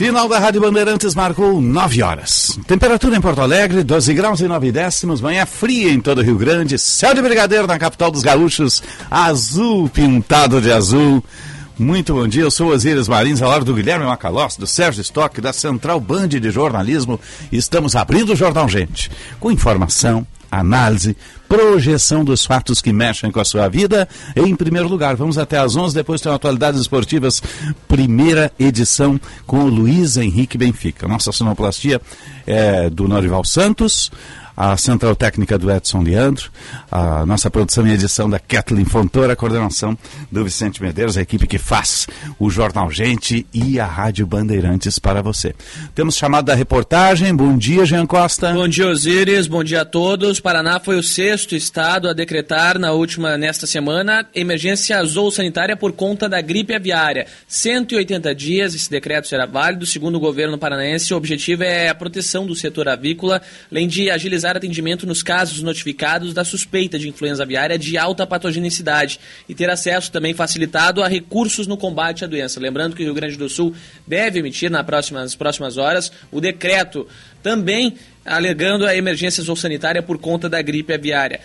Sinal da Rádio Bandeirantes marcou 9 horas. Temperatura em Porto Alegre, 12 graus e 9 décimos. Manhã fria em todo o Rio Grande. Céu de brigadeiro na capital dos gaúchos. Azul pintado de azul. Muito bom dia, eu sou Osíris Marins, ao lado do Guilherme Macalós, do Sérgio Stock, da Central Band de Jornalismo. Estamos abrindo o Jornal Gente, com informação, análise, projeção dos fatos que mexem com a sua vida. Em primeiro lugar, vamos até às 11, depois tem atualidades esportivas, primeira edição com o Luiz Henrique Benfica. Nossa sonoplastia é do Norival Santos a central técnica do Edson Leandro, a nossa produção e edição da Kathleen Fontoura, a coordenação do Vicente Medeiros, a equipe que faz o Jornal Gente e a Rádio Bandeirantes para você. Temos chamado da reportagem. Bom dia, Jean Costa. Bom dia, Osíris. Bom dia a todos. Paraná foi o sexto estado a decretar na última, nesta semana, emergência azul sanitária por conta da gripe aviária. 180 dias esse decreto será válido. Segundo o governo paranaense, o objetivo é a proteção do setor avícola, além de agilizar atendimento nos casos notificados da suspeita de influenza aviária de alta patogenicidade e ter acesso também facilitado a recursos no combate à doença. Lembrando que o Rio Grande do Sul deve emitir nas próximas, nas próximas horas o decreto também alegando a emergência sanitária por conta da gripe aviária.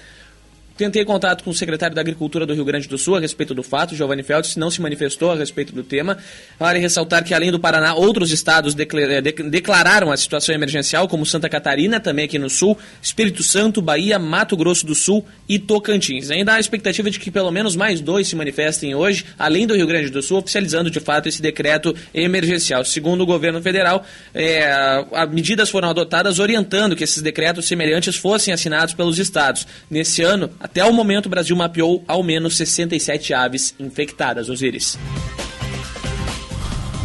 Tentei contato com o secretário da Agricultura do Rio Grande do Sul a respeito do fato, Giovanni Feltz não se manifestou a respeito do tema. Vale ressaltar que, além do Paraná, outros estados eh, declararam a situação emergencial, como Santa Catarina, também aqui no Sul, Espírito Santo, Bahia, Mato Grosso do Sul e Tocantins. Ainda há a expectativa de que pelo menos mais dois se manifestem hoje, além do Rio Grande do Sul, oficializando de fato esse decreto emergencial. Segundo o governo federal, é, medidas foram adotadas orientando que esses decretos semelhantes fossem assinados pelos estados. Nesse ano, até o momento, o Brasil mapeou ao menos 67 aves infectadas, Osiris.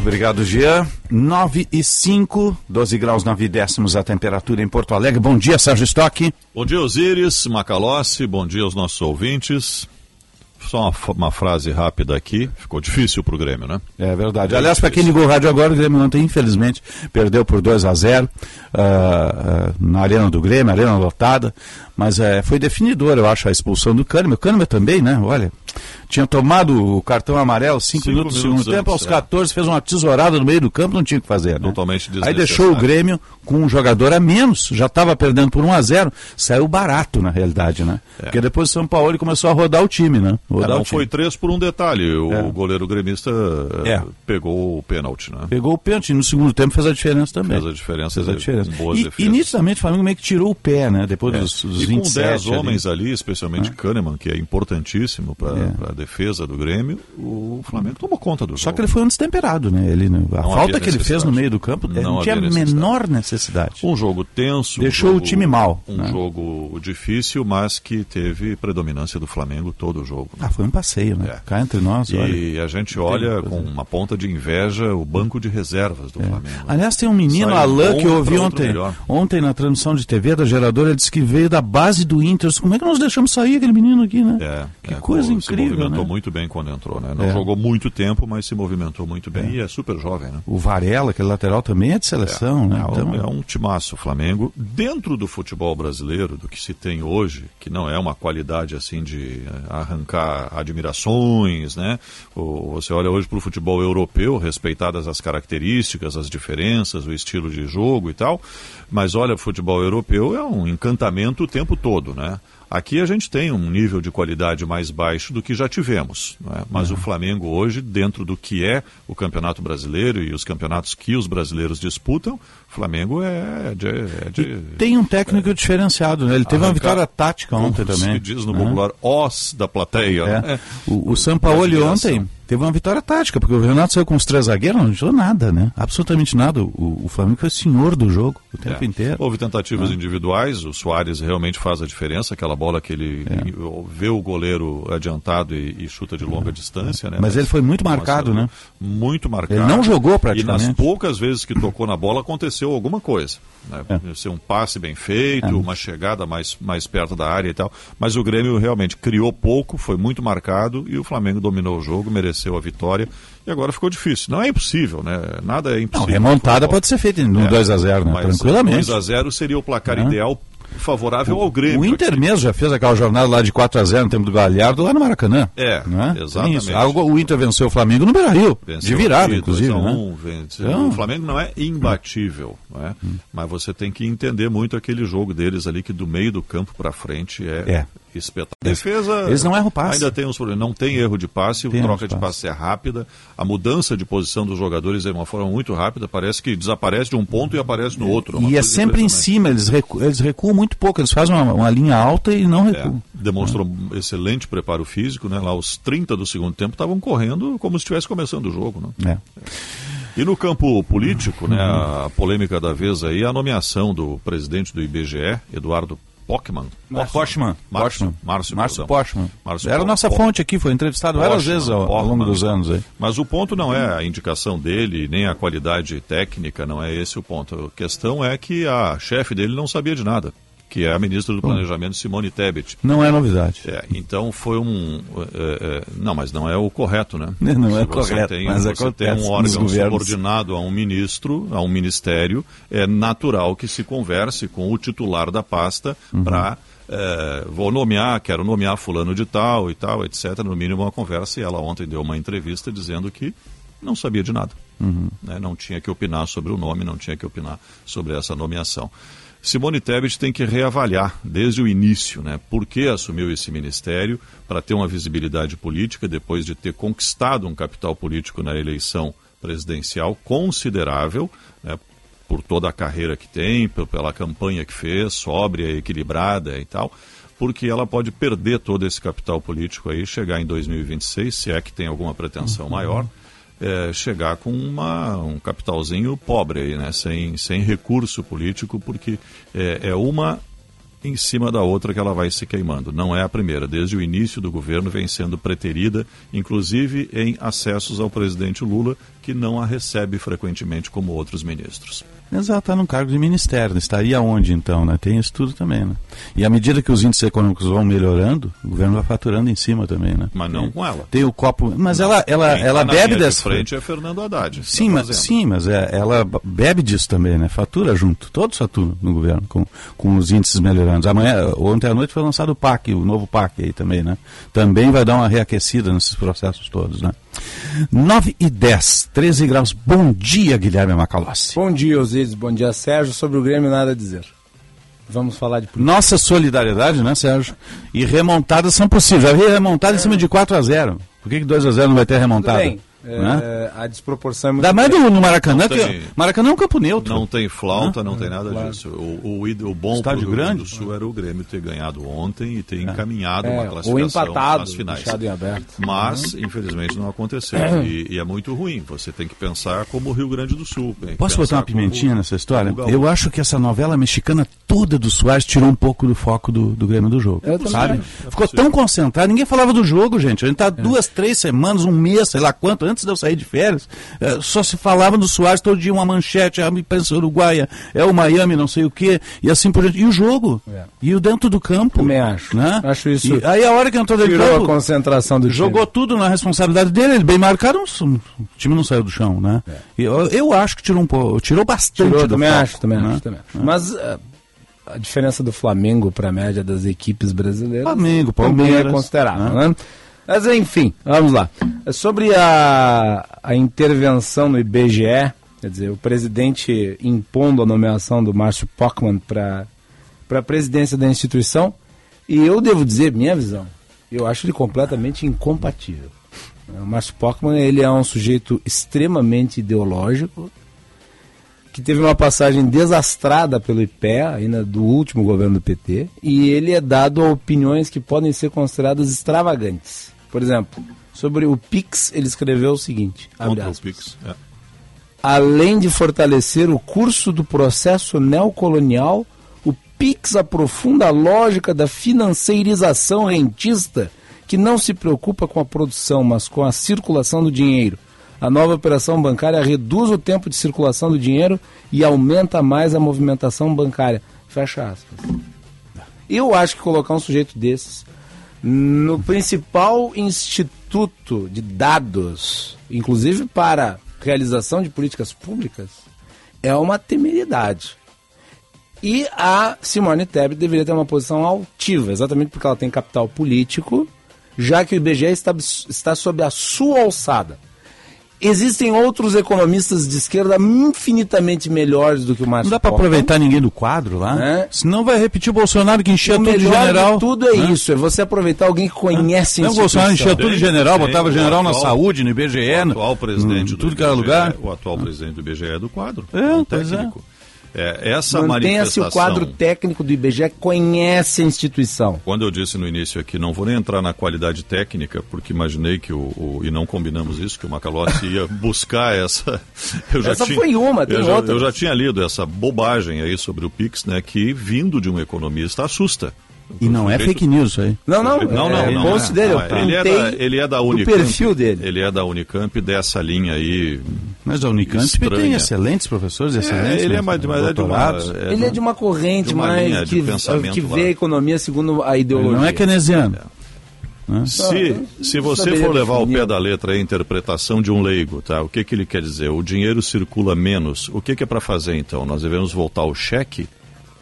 Obrigado, Jean. 9 e 5, 12 graus 9 décimos a temperatura em Porto Alegre. Bom dia, Sérgio Stock. Bom dia, Osiris, Macalossi. Bom dia aos nossos ouvintes. Só uma, uma, frase rápida aqui. Ficou difícil para o Grêmio, né? É verdade. Aliás, para quem ligou o rádio agora, o Grêmio ontem, infelizmente, perdeu por 2 a 0 uh, uh, na Arena do Grêmio, arena lotada. Mas uh, foi definidor, eu acho, a expulsão do Kahneman. O Kahneman também, né? Olha, tinha tomado o cartão amarelo 5 minutos do segundo tempo, aos 14 é. fez uma tesourada no meio do campo, não tinha o que fazer. Né? Totalmente Aí deixou o Grêmio com um jogador a menos, já estava perdendo por 1 a 0 saiu barato na realidade, né? É. Porque depois o São Paulo começou a rodar o time, né? Rodar é, não foi três por um detalhe, o é. goleiro gremista é. pegou o pênalti, né? Pegou o pênalti, no segundo tempo fez a diferença também. Fez a diferença, fez a diferença. Boas e, e nitidamente o Flamengo meio que tirou o pé, né? Depois dos, dos e 27 com 10 homens ali, especialmente Kahneman, que é importantíssimo para a defesa do Grêmio, o Flamengo tomou conta do Só jogo. que ele foi um destemperado, né? Ele, a não falta que ele fez no meio do campo não, não tinha a menor necessidade. Um jogo tenso. Deixou um jogo, o time mal. Um né? jogo difícil, mas que teve predominância do Flamengo todo o jogo. Né? Ah, foi um passeio, né? É. Cá entre nós. E olha, a gente olha com uma ponta de inveja o banco de reservas do é. Flamengo. Aliás, tem um menino, Alain, que eu ouvi ontem, ontem na transmissão de TV da geradora, ele disse que veio da base do Inter. Como é que nós deixamos sair aquele menino aqui, né? É, que é, coisa incrível. Se movimentou né? muito bem quando entrou, né? Não é. jogou muito tempo, mas se movimentou muito bem é. e é super jovem, né? O Varela, aquele lateral, também é de seleção, né? É, então... é um timaço. Flamengo, dentro do futebol brasileiro, do que se tem hoje, que não é uma qualidade assim de eh, arrancar admirações, né? Você olha hoje para o futebol europeu, respeitadas as características, as diferenças, o estilo de jogo e tal, mas olha, o futebol europeu é um encantamento o tempo todo, né? Aqui a gente tem um nível de qualidade mais baixo do que já tivemos, é? mas uhum. o Flamengo hoje, dentro do que é o Campeonato Brasileiro e os campeonatos que os brasileiros disputam, Flamengo é de. É de tem um técnico é, diferenciado, né? Ele teve uma vitória tática ontem também. Se diz no né? popular, os da plateia. É. Né? O, o Sampaoli ontem teve uma vitória tática, porque o Renato saiu com os três zagueiros, não jogou nada, né? Absolutamente nada. O, o Flamengo foi senhor do jogo o tempo É. inteiro. Houve tentativas individuais, o Soares realmente faz a diferença, aquela bola que ele É. vê o goleiro adiantado e, e chuta de longa distância. Né? Mas ele foi muito marcado, né? Muito marcado. Ele não jogou E praticamente. nas poucas vezes que tocou na bola aconteceu alguma coisa. Né? É. Ser um passe bem feito, uma chegada mais, mais perto da área e tal. Mas o Grêmio realmente criou pouco, foi muito marcado e o Flamengo dominou o jogo, mereceu a vitória. E agora ficou difícil. Não é impossível, né? Nada é Não, impossível. remontada Futebol. pode ser feita no É, 2x0, né? mas Tranquilamente. 2 a 0 seria o placar É. ideal favorável ao Grêmio. O Inter mesmo já fez aquela jornada lá de 4x0 no tempo do Galhardo lá no Maracanã. É, né? Exatamente. Ah, O o Inter venceu o Flamengo no Beira-Rio. De virada, inclusive. 2 a Né? 1, vence- Então- O Flamengo não é imbatível, não é? mas você tem que entender muito aquele jogo deles ali, que do meio do campo para frente é, É. espetáculo. Eles- Defesa. eles não erram passe. Ainda tem uns problemas. Não tem erro de passe, Tem a troca de passe. passe é rápida, a mudança de posição dos jogadores é uma forma muito rápida, parece que desaparece de um ponto e aparece no outro. uma E é sempre em cima, eles, recu eles recuam muito pouco, eles fazem uma, uma linha alta e não É, recuam. demonstrou um excelente preparo físico, né? Lá os 30 do segundo tempo estavam correndo como se estivesse começando o jogo, né? É. E no campo político, né, a polêmica da vez aí, é a nomeação do presidente do IBGE, Eduardo Pockmann. Pochman. Márcio, Márcio. Pochman. Márcio Era nossa fonte aqui, foi entrevistado várias Pochmann, vezes ao, ao longo dos anos aí. Mas o ponto não é a indicação dele, nem a qualidade técnica, não é esse o ponto. A questão é que a chefe dele não sabia de nada, que é a ministra do Planejamento, Simone Tebet. Não é novidade. É, então foi um. é, é, não, mas não é o correto, né? Não é Se você correto, Tem, mas você acontece tem um órgão subordinado a um ministro, a um ministério, é natural que se converse com o titular da pasta Uhum. para. vou nomear, quero nomear fulano de tal e tal, etc. No mínimo uma conversa. E ela ontem deu uma entrevista dizendo que não sabia de nada. Uhum. né? Não tinha que opinar sobre o nome, não tinha que opinar sobre essa nomeação. Simone Tebet tem que reavaliar desde o início, né? Por que assumiu esse ministério para ter uma visibilidade política depois de ter conquistado um capital político na eleição presidencial considerável, né? Por toda a carreira que tem, pe- pela campanha que fez, sóbria, equilibrada e tal, porque ela pode perder todo esse capital político aí, chegar em 2026, se é que tem alguma pretensão maior, é, chegar com uma, um capitalzinho pobre aí, né? sem, sem recurso político, porque é, é uma em cima da outra que ela vai se queimando. Não é a primeira. Desde o início do governo vem sendo preterida, inclusive em acessos ao presidente Lula, que não a recebe frequentemente como outros ministros. Exato, está num cargo de ministério. Estaria onde então, né? Tem isso tudo também, né? E à medida que os índices econômicos vão melhorando, o governo vai faturando em cima também, né? Mas não com ela. Tem o copo. Mas ela, ela, Quem ela tá na bebe dessa. frente é Fernando Haddad. Sim, tá mas, sim, mas é, ela bebe disso também, né? Fatura junto, todos faturam no governo, com, com os índices melhorando. Amanhã, ontem à noite foi lançado o PAC, o novo PAC aí também, né? Também vai dar uma reaquecida nesses processos todos, né? 9 e 10, 13 graus. Bom dia, Guilherme Macalossi. Bom dia, Osíris. Bom dia, Sérgio. Sobre o Grêmio, nada a dizer. Vamos falar de política. Nossa solidariedade, né, Sérgio? E remontadas são possíveis. Vi remontada em cima de 4 a 0 Por que, que 2 a 0 não vai ter Tudo remontada? bem. Né? É, a desproporção é muito Ainda mais do, no Maracanã, tem- Maracanã é um campo neutro. Não tem flauta, não tem nada disso. O, o, o bom Estádio pro Rio Grande do Sul era o Grêmio ter ganhado ontem e ter encaminhado É, uma ou classificação empatado, nas finais. em aberto. Mas, infelizmente, não aconteceu. E, e é muito ruim. Você tem que pensar como o Rio Grande do Sul. Posso botar uma pimentinha nessa história? Eu acho que essa novela mexicana toda do Soares tirou um pouco do foco do, do Grêmio do jogo. Eu sabe? Ficou tão concentrado, ninguém falava do jogo, gente. A gente tá duas, três semanas, um mês, sei lá quanto, antes de eu sair de férias, eh, só se falava do Soares todo dia, uma manchete, a imprensa uruguaia, é o Miami, não sei o quê, e assim por diante. E o jogo? É. E o dentro do campo? Também acho. Né? Acho isso- E aí a hora que entrou dentro do Tirou a campo, concentração do Jogou time. tudo na responsabilidade dele, ele bem marcado, o time não saiu do chão, né? E Eu, eu acho que tirou um pouco, tirou bastante É. Tirou, do também foco, acho, também né? acho, também acho. Mas eh, a diferença do Flamengo para a média das equipes brasileiras Flamengo, também é considerável, né? né? Mas enfim, vamos lá. Sobre a, a intervenção no IBGE, quer dizer, o presidente impondo a nomeação do Márcio Pockmann para a presidência da instituição, e eu devo dizer, minha visão, eu acho ele completamente incompatível. O Márcio Pockmann, ele é um sujeito extremamente ideológico, que teve uma passagem desastrada pelo IPEA, ainda do último governo do PT, e ele é dado a opiniões que podem ser consideradas extravagantes. Por exemplo, Sobre o Pix, ele escreveu o seguinte: Contra o Pix. É. Além de fortalecer o curso do processo neocolonial, o Pix aprofunda a lógica da financeirização rentista, que não se preocupa com a produção, mas com a circulação do dinheiro. A nova operação bancária reduz o tempo de circulação do dinheiro e aumenta mais a movimentação bancária. Fecha aspas. Eu acho que colocar um sujeito desses no principal instituto de dados, inclusive para realização de políticas públicas, é uma temeridade. E a Simone Tebet deveria ter uma posição altiva, exatamente porque ela tem capital político, já que o IBGE está, está sob a sua alçada. Existem outros economistas de esquerda infinitamente melhores do que o Márcio Não dá para aproveitar ninguém do quadro lá? É. Senão vai repetir o Bolsonaro que enchia o tudo de general. De tudo é né? isso, é você aproveitar alguém que conhece é. a O Bolsonaro enchia tudo de general, tem, botava general atual, na saúde, no IBGE, o atual presidente no, tudo que era lugar. O atual presidente do IBGE é do quadro. É, é um técnico. É. É, essa Mantenha-se o quadro técnico do IBGE, conhece a instituição. Quando eu disse no início aqui, não vou nem entrar na qualidade técnica, porque imaginei que o, o e não combinamos isso, que o Macalossi ia buscar essa. Eu já essa tinha, foi uma, tem eu outra. Já, eu já tinha lido essa bobagem aí sobre o Pix, né, que vindo de um economista assusta. E não é fake news isso aí. Não, não. Não, não. É, não, post é. dele, não, ele, é da, ele é da Unicamp. O perfil dele. Ele é da Unicamp dessa linha aí. Mas a Unicamp estranha. tem excelentes professores, excelentes. É, ele é, mais, mas é de uma, é ele é de uma corrente de uma mais que, que vê a economia segundo a ideologia. Ele não é keynesiano. Né? Se, se você for levar ao pé da letra a interpretação de um leigo, tá? o que, que ele quer dizer? O dinheiro circula menos. O que, que é para fazer então? Nós devemos voltar ao cheque?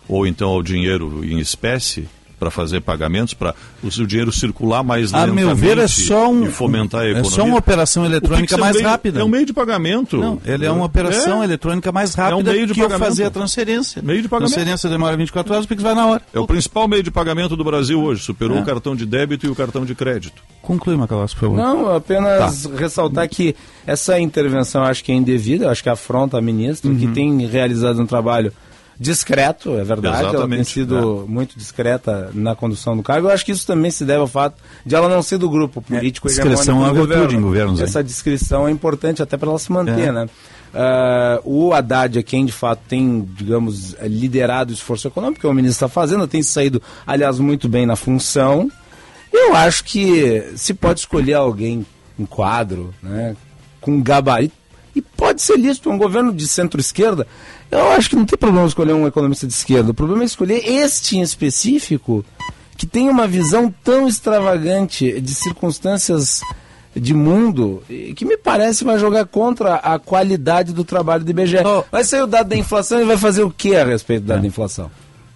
Ou então ao dinheiro em espécie? Para fazer pagamentos, para o seu dinheiro circular mais a lentamente meu ver, é só um, e fomentar a economia. É só uma operação eletrônica mais é um meio, rápida. É um meio de pagamento. Não, ele é uma operação é. eletrônica mais rápida é um meio de que pagamento. fazer a transferência. Meio de pagamento. Transferência demora 24 horas, o Pix vai na hora. É o principal meio de pagamento do Brasil hoje. Superou é. o cartão de débito e o cartão de crédito. Conclui, Macalós, por favor. Não, apenas tá. ressaltar que essa intervenção acho que é indevida, acho que afronta a ministra, uhum. que tem realizado um trabalho discreto, é verdade. Exatamente, ela tem sido é. muito discreta na condução do cargo. Eu acho que isso também se deve ao fato de ela não ser do grupo político. É, discrição é virtude em governos. Essa descrição é importante até para ela se manter, é. né? Uh, o Haddad é quem de fato tem, digamos, liderado o esforço econômico que o ministro está fazendo, tem saído, aliás, muito bem na função. Eu acho que se pode escolher alguém, um quadro, né, com gabarito, e pode ser lícito, um governo de centro-esquerda eu acho que não tem problema escolher um economista de esquerda. O problema é escolher este em específico, que tem uma visão tão extravagante de circunstâncias de mundo, que me parece vai jogar contra a qualidade do trabalho do IBGE. Oh. Vai sair o dado da inflação e vai fazer o que a respeito do dado é. da inflação?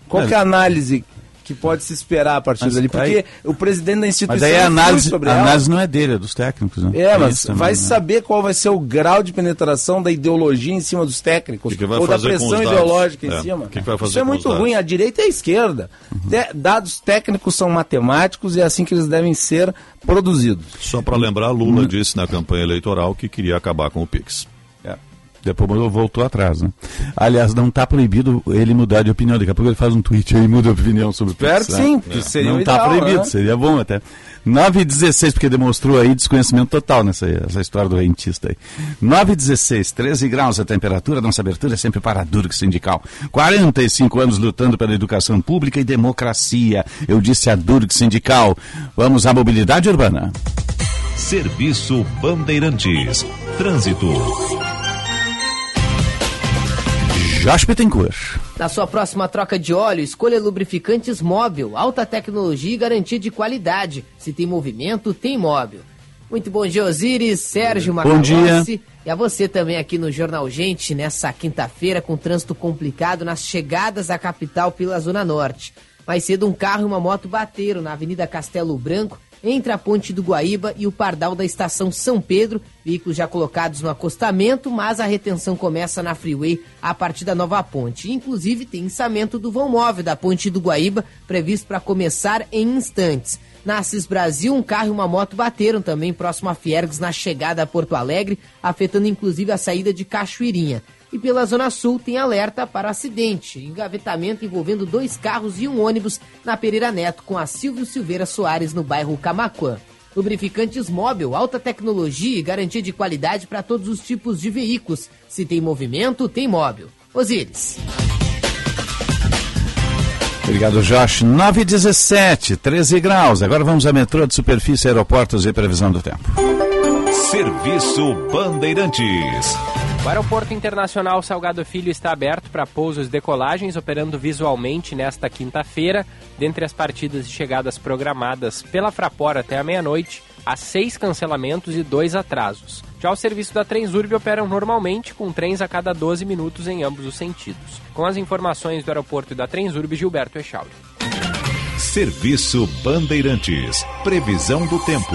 Qual é a análise que pode se esperar a partir mas dali, porque aí, o presidente da instituição mas aí a análise, sobre a análise não é dele, é dos técnicos, né? É, mas também, vai né? saber qual vai ser o grau de penetração da ideologia em cima dos técnicos, que que ou da pressão ideológica em é. cima. Que vai fazer Isso é muito ruim, a direita e a esquerda. Uhum. dados técnicos são matemáticos e é assim que eles devem ser produzidos. Só para lembrar, Lula uhum. disse na campanha eleitoral que queria acabar com o PIX. Depois voltou atrás, né? Aliás, não está proibido ele mudar de opinião. Daqui a pouco ele faz um tweet e muda de opinião sobre o Pix. sim, é. seria Não está proibido, né? seria bom até. 9 e 16, porque demonstrou aí desconhecimento total nessa essa história do rentista aí. 9 e 16, 13 graus a temperatura, nossa abertura é sempre para a Durk Sindical. 45 anos lutando pela educação pública e democracia. Eu disse a Durk Sindical. Vamos à mobilidade urbana. Serviço Bandeirantes. Trânsito. Josh Bittencourt. Na sua próxima troca de óleo, escolha lubrificantes móvel, alta tecnologia e garantia de qualidade. Se tem movimento, tem móvel. Muito bom dia, Osiris, Sérgio Macalossi. Bom dia. E a você também aqui no Jornal Gente, nessa quinta-feira, com trânsito complicado nas chegadas à capital pela Zona Norte. Mais cedo, um carro e uma moto bateram na Avenida Castelo Branco entre a Ponte do Guaíba e o Pardal da Estação São Pedro. Veículos já colocados no acostamento, mas a retenção começa na freeway a partir da nova ponte. Inclusive, tem içamento do vão móvel da Ponte do Guaíba, previsto para começar em instantes. Na Assis Brasil, um carro e uma moto bateram também próximo a Fiergs na chegada a Porto Alegre, afetando inclusive a saída de Cachoeirinha. E pela Zona Sul tem alerta para acidente, engavetamento envolvendo dois carros e um ônibus na Pereira Neto com a Silvio Silveira Soares no bairro Camacuã. Lubrificantes móvel, alta tecnologia e garantia de qualidade para todos os tipos de veículos. Se tem movimento, tem móvel. Osíris. Obrigado, Josh. 9 17, 13 graus. Agora vamos a metrô de superfície, aeroportos e previsão do tempo. Serviço Bandeirantes. O Aeroporto Internacional Salgado Filho está aberto para pousos e decolagens, operando visualmente nesta quinta-feira. Dentre as partidas e chegadas programadas pela Fraport até a meia-noite, há seis cancelamentos e dois atrasos. Já o serviço da Transurb operam normalmente, com trens a cada 12 minutos em ambos os sentidos. Com as informações do aeroporto e da Transurb, Gilberto Echauri. Serviço Bandeirantes. Previsão do tempo.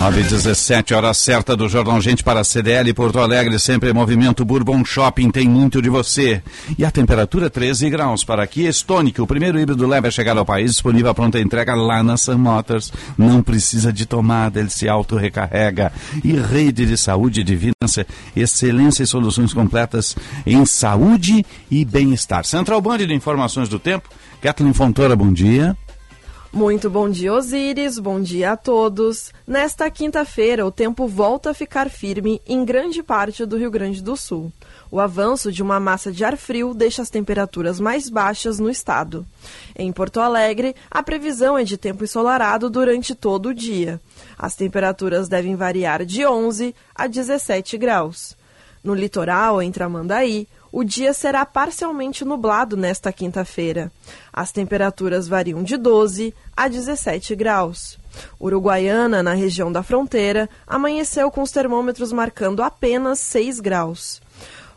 9 17 hora certa do Jornal Gente para a CDL Porto Alegre, sempre em movimento Bourbon Shopping, tem muito de você. E a temperatura 13 graus para aqui, Stonic, o primeiro híbrido leve a chegar ao país, disponível a pronta entrega lá na Sun Motors. Não precisa de tomada, ele se auto-recarrega. E rede de saúde divina, excelência e soluções completas em saúde e bem-estar. Central Band de Informações do Tempo, Kathleen Fontoura, bom dia. Muito bom dia, Osíris. Bom dia a todos. Nesta quinta-feira, o tempo volta a ficar firme em grande parte do Rio Grande do Sul. O avanço de uma massa de ar frio deixa as temperaturas mais baixas no estado. Em Porto Alegre, a previsão é de tempo ensolarado durante todo o dia. As temperaturas devem variar de 11 a 17 graus. No litoral, entre Amandaí, o dia será parcialmente nublado nesta quinta-feira. As temperaturas variam de 12 a 17 graus. Uruguaiana, na região da fronteira, amanheceu com os termômetros marcando apenas 6 graus.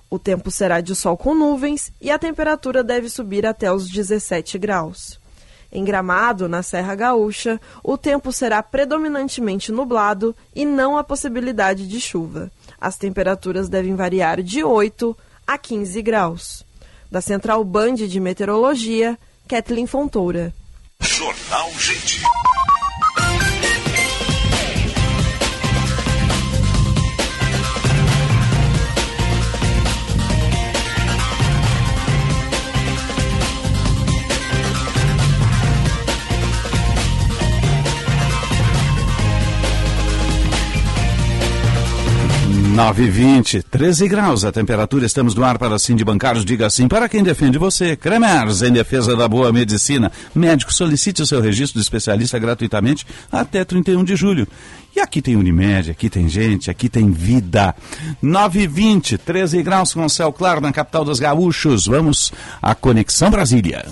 O tempo será de sol com nuvens e a temperatura deve subir até os 17 graus. Em Gramado, na Serra Gaúcha, o tempo será predominantemente nublado e não há possibilidade de chuva. As temperaturas devem variar de 8 a 15 graus. Da Central Band de Meteorologia, Kathleen Fontoura. Jornal Gente. 9 20, 13 graus a temperatura. Estamos no ar para Sim de Bancários. Diga assim para quem defende você. Cremers, em defesa da boa medicina. Médico, solicite o seu registro de especialista gratuitamente até 31 de julho. E aqui tem Unimed, aqui tem gente, aqui tem vida. 9 20, 13 graus com céu claro na capital dos gaúchos. Vamos à Conexão Brasília.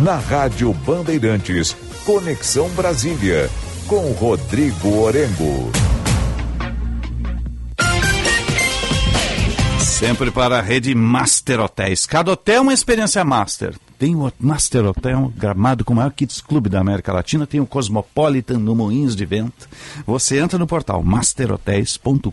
Na Rádio Bandeirantes, Conexão Brasília com Rodrigo Orengo. Sempre para a rede Master Hotéis. Cada hotel é uma experiência master. Tem o Master Hotel Gramado com o maior Kids Club da América Latina, tem o Cosmopolitan no Moinhos de Vento. Você entra no portal masterhotels.com.br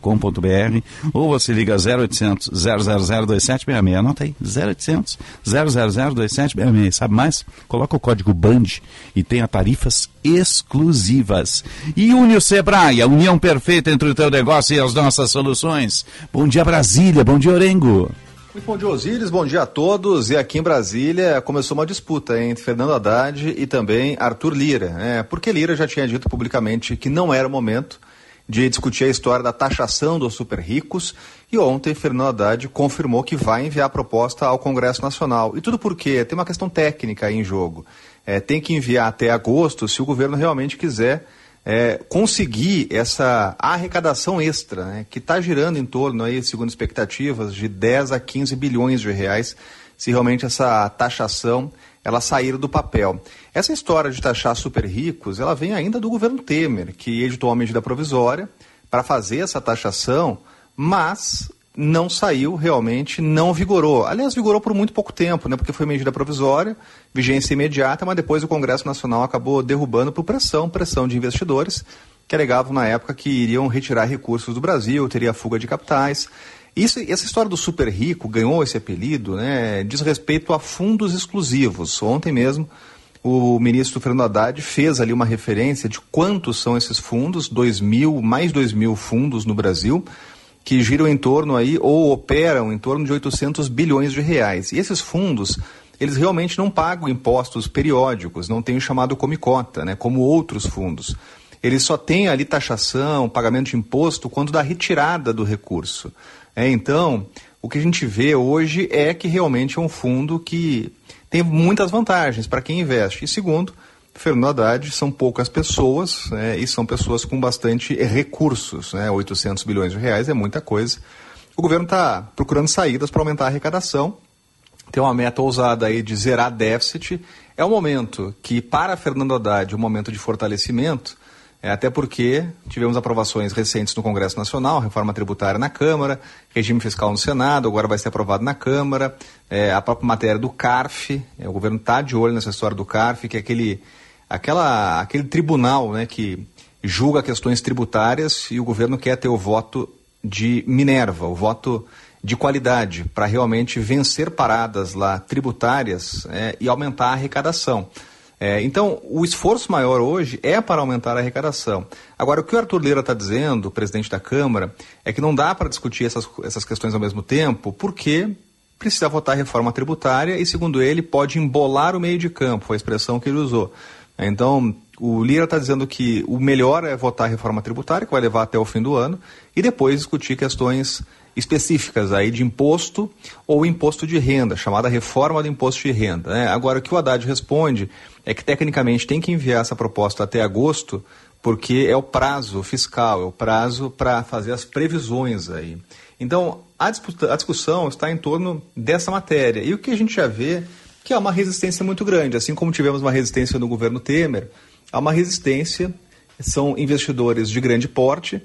ou você liga 0800 0002766. Anota aí, 0800 0002766. Sabe mais? Coloca o código BAND e tenha tarifas exclusivas. E une o Sebrae, a união perfeita entre o teu negócio e as nossas soluções. Bom dia Brasília, bom dia Orengo. Muito bom dia, Osíris. Bom dia a todos. E aqui em Brasília começou uma disputa entre Fernando Haddad e também Arthur Lira. Né? Porque Lira já tinha dito publicamente que não era o momento de discutir a história da taxação dos super ricos. E ontem, Fernando Haddad confirmou que vai enviar a proposta ao Congresso Nacional. E tudo porque tem uma questão técnica aí em jogo. É, tem que enviar até agosto se o governo realmente quiser é, conseguir essa arrecadação extra, né, que está girando em torno, aí, segundo expectativas, de 10 a 15 bilhões de reais, se realmente essa taxação ela sair do papel. Essa história de taxar super ricos, ela vem ainda do governo Temer, que editou uma medida provisória para fazer essa taxação, mas não saiu realmente, não vigorou. Aliás, vigorou por muito pouco tempo, né? Porque foi medida provisória, vigência imediata, mas depois o Congresso Nacional acabou derrubando por pressão, pressão de investidores que alegavam na época que iriam retirar recursos do Brasil, teria fuga de capitais. Isso, essa história do super rico ganhou esse apelido, né? Diz respeito a fundos exclusivos. Ontem mesmo o ministro Fernando Haddad fez ali uma referência de quantos são esses fundos, dois mil, mais dois mil fundos no Brasil que giram em torno aí, ou operam em torno de 800 bilhões de reais. E esses fundos, eles realmente não pagam impostos periódicos, não tem o chamado comicota, né, como outros fundos. Eles só têm ali taxação, pagamento de imposto quando da retirada do recurso. É, então, o que a gente vê hoje é que realmente é um fundo que tem muitas vantagens para quem investe. E segundo, Fernando Haddad são poucas pessoas né, e são pessoas com bastante recursos. Né, 800 bilhões de reais é muita coisa. O governo está procurando saídas para aumentar a arrecadação. Tem uma meta ousada aí de zerar déficit. É um momento que, para Fernando Haddad, é um momento de fortalecimento, é, até porque tivemos aprovações recentes no Congresso Nacional, reforma tributária na Câmara, regime fiscal no Senado, agora vai ser aprovado na Câmara, é, a própria matéria do CARF, é, o governo está de olho nessa história do CARF, que é aquele aquela, aquele tribunal né, que julga questões tributárias e o governo quer ter o voto de Minerva, o voto de qualidade, para realmente vencer paradas lá tributárias é, e aumentar a arrecadação. É, então, o esforço maior hoje é para aumentar a arrecadação. Agora, o que o Arthur Lira está dizendo, o presidente da Câmara, é que não dá para discutir essas, essas questões ao mesmo tempo, porque precisa votar reforma tributária e, segundo ele, pode embolar o meio de campo, foi a expressão que ele usou. Então, o Lira está dizendo que o melhor é votar a reforma tributária, que vai levar até o fim do ano, e depois discutir questões específicas aí de imposto ou imposto de renda, chamada reforma do imposto de renda. Né? Agora, o que o Haddad responde é que tecnicamente tem que enviar essa proposta até agosto, porque é o prazo fiscal, é o prazo para fazer as previsões aí. Então, a, a discussão está em torno dessa matéria. E o que a gente já vê que há uma resistência muito grande. Assim como tivemos uma resistência no governo Temer, há uma resistência, são investidores de grande porte,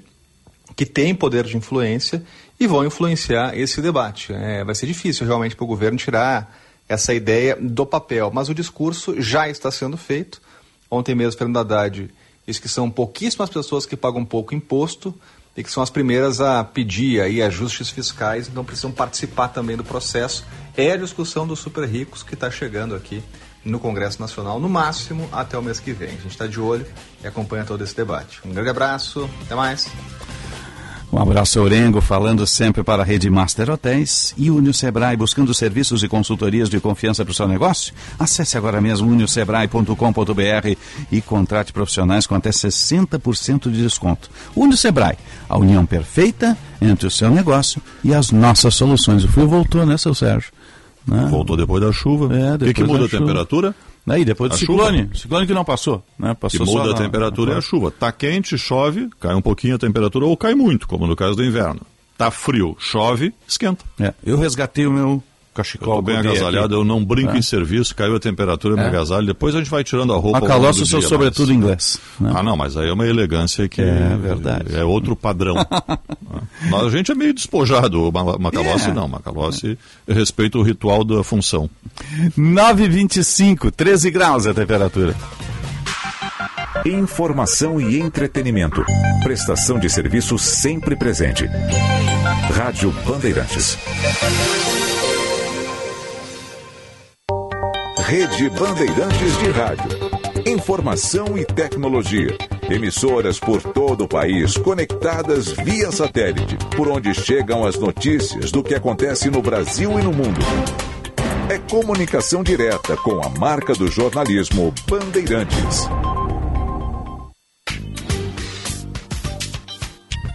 que têm poder de influência e vão influenciar esse debate. É, vai ser difícil realmente para o governo tirar essa ideia do papel, mas o discurso já está sendo feito. Ontem mesmo, Fernando Haddad disse que são pouquíssimas pessoas que pagam pouco imposto, e que são as primeiras a pedir aí ajustes fiscais, então precisam participar também do processo. É a discussão dos super ricos que está chegando aqui no Congresso Nacional, no máximo até o mês que vem. A gente está de olho e acompanha todo esse debate. Um grande abraço, até mais. Um abraço, Orengo, falando sempre para a Rede Master Hotéis e Unio Sebrae, buscando serviços e consultorias de confiança para o seu negócio? Acesse agora mesmo uniosebrae.com.br e contrate profissionais com até 60% de desconto. Unio Sebrae, a união perfeita entre o seu negócio e as nossas soluções. O frio voltou, né, seu Sérgio? Né? Voltou depois da chuva. É, depois o que, que muda a chuva. temperatura? Aí depois do ciclone, chuva. ciclone que não passou, né? Passou que muda a temperatura e a chuva. Tá quente, chove, cai um pouquinho a temperatura ou cai muito, como no caso do inverno. Tá frio, chove, esquenta. É, eu resgatei o meu cachecol. Eu bem agasalhado, eu não brinco é. em serviço, caiu a temperatura, é. me agasalho, depois a gente vai tirando a roupa. Macalossi, o seu sobretudo inglês. Né? Ah, não, mas aí é uma elegância que é, verdade. é outro padrão. a gente é meio despojado, o Macalossi é. não, Macalossi respeita o ritual da função. 9,25, 13 graus a temperatura. Informação e entretenimento. Prestação de serviço sempre presente. Rádio Bandeirantes. Rede Bandeirantes de Rádio. Informação e tecnologia. Emissoras por todo o país conectadas via satélite, por onde chegam as notícias do que acontece no Brasil e no mundo. É comunicação direta com a marca do jornalismo Bandeirantes.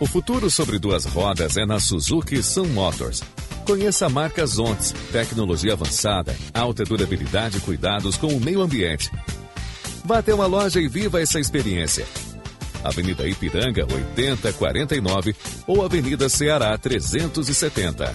O futuro sobre duas rodas é na Suzuki Sun Motors. Conheça a marca Zontes, tecnologia avançada, alta durabilidade e cuidados com o meio ambiente. Vá até uma loja e viva essa experiência. Avenida Ipiranga 8049 ou Avenida Ceará 370.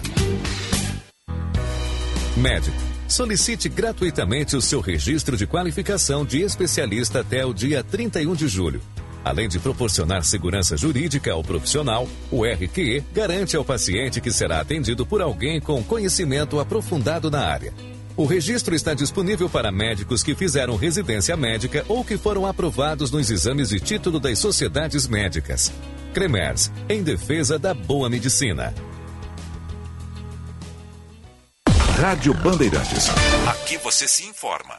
Médico. Solicite gratuitamente o seu registro de qualificação de especialista até o dia 31 de julho. Além de proporcionar segurança jurídica ao profissional, o RQE garante ao paciente que será atendido por alguém com conhecimento aprofundado na área. O registro está disponível para médicos que fizeram residência médica ou que foram aprovados nos exames de título das sociedades médicas. Cremers, em defesa da boa medicina. Rádio Bandeirantes. Aqui você se informa.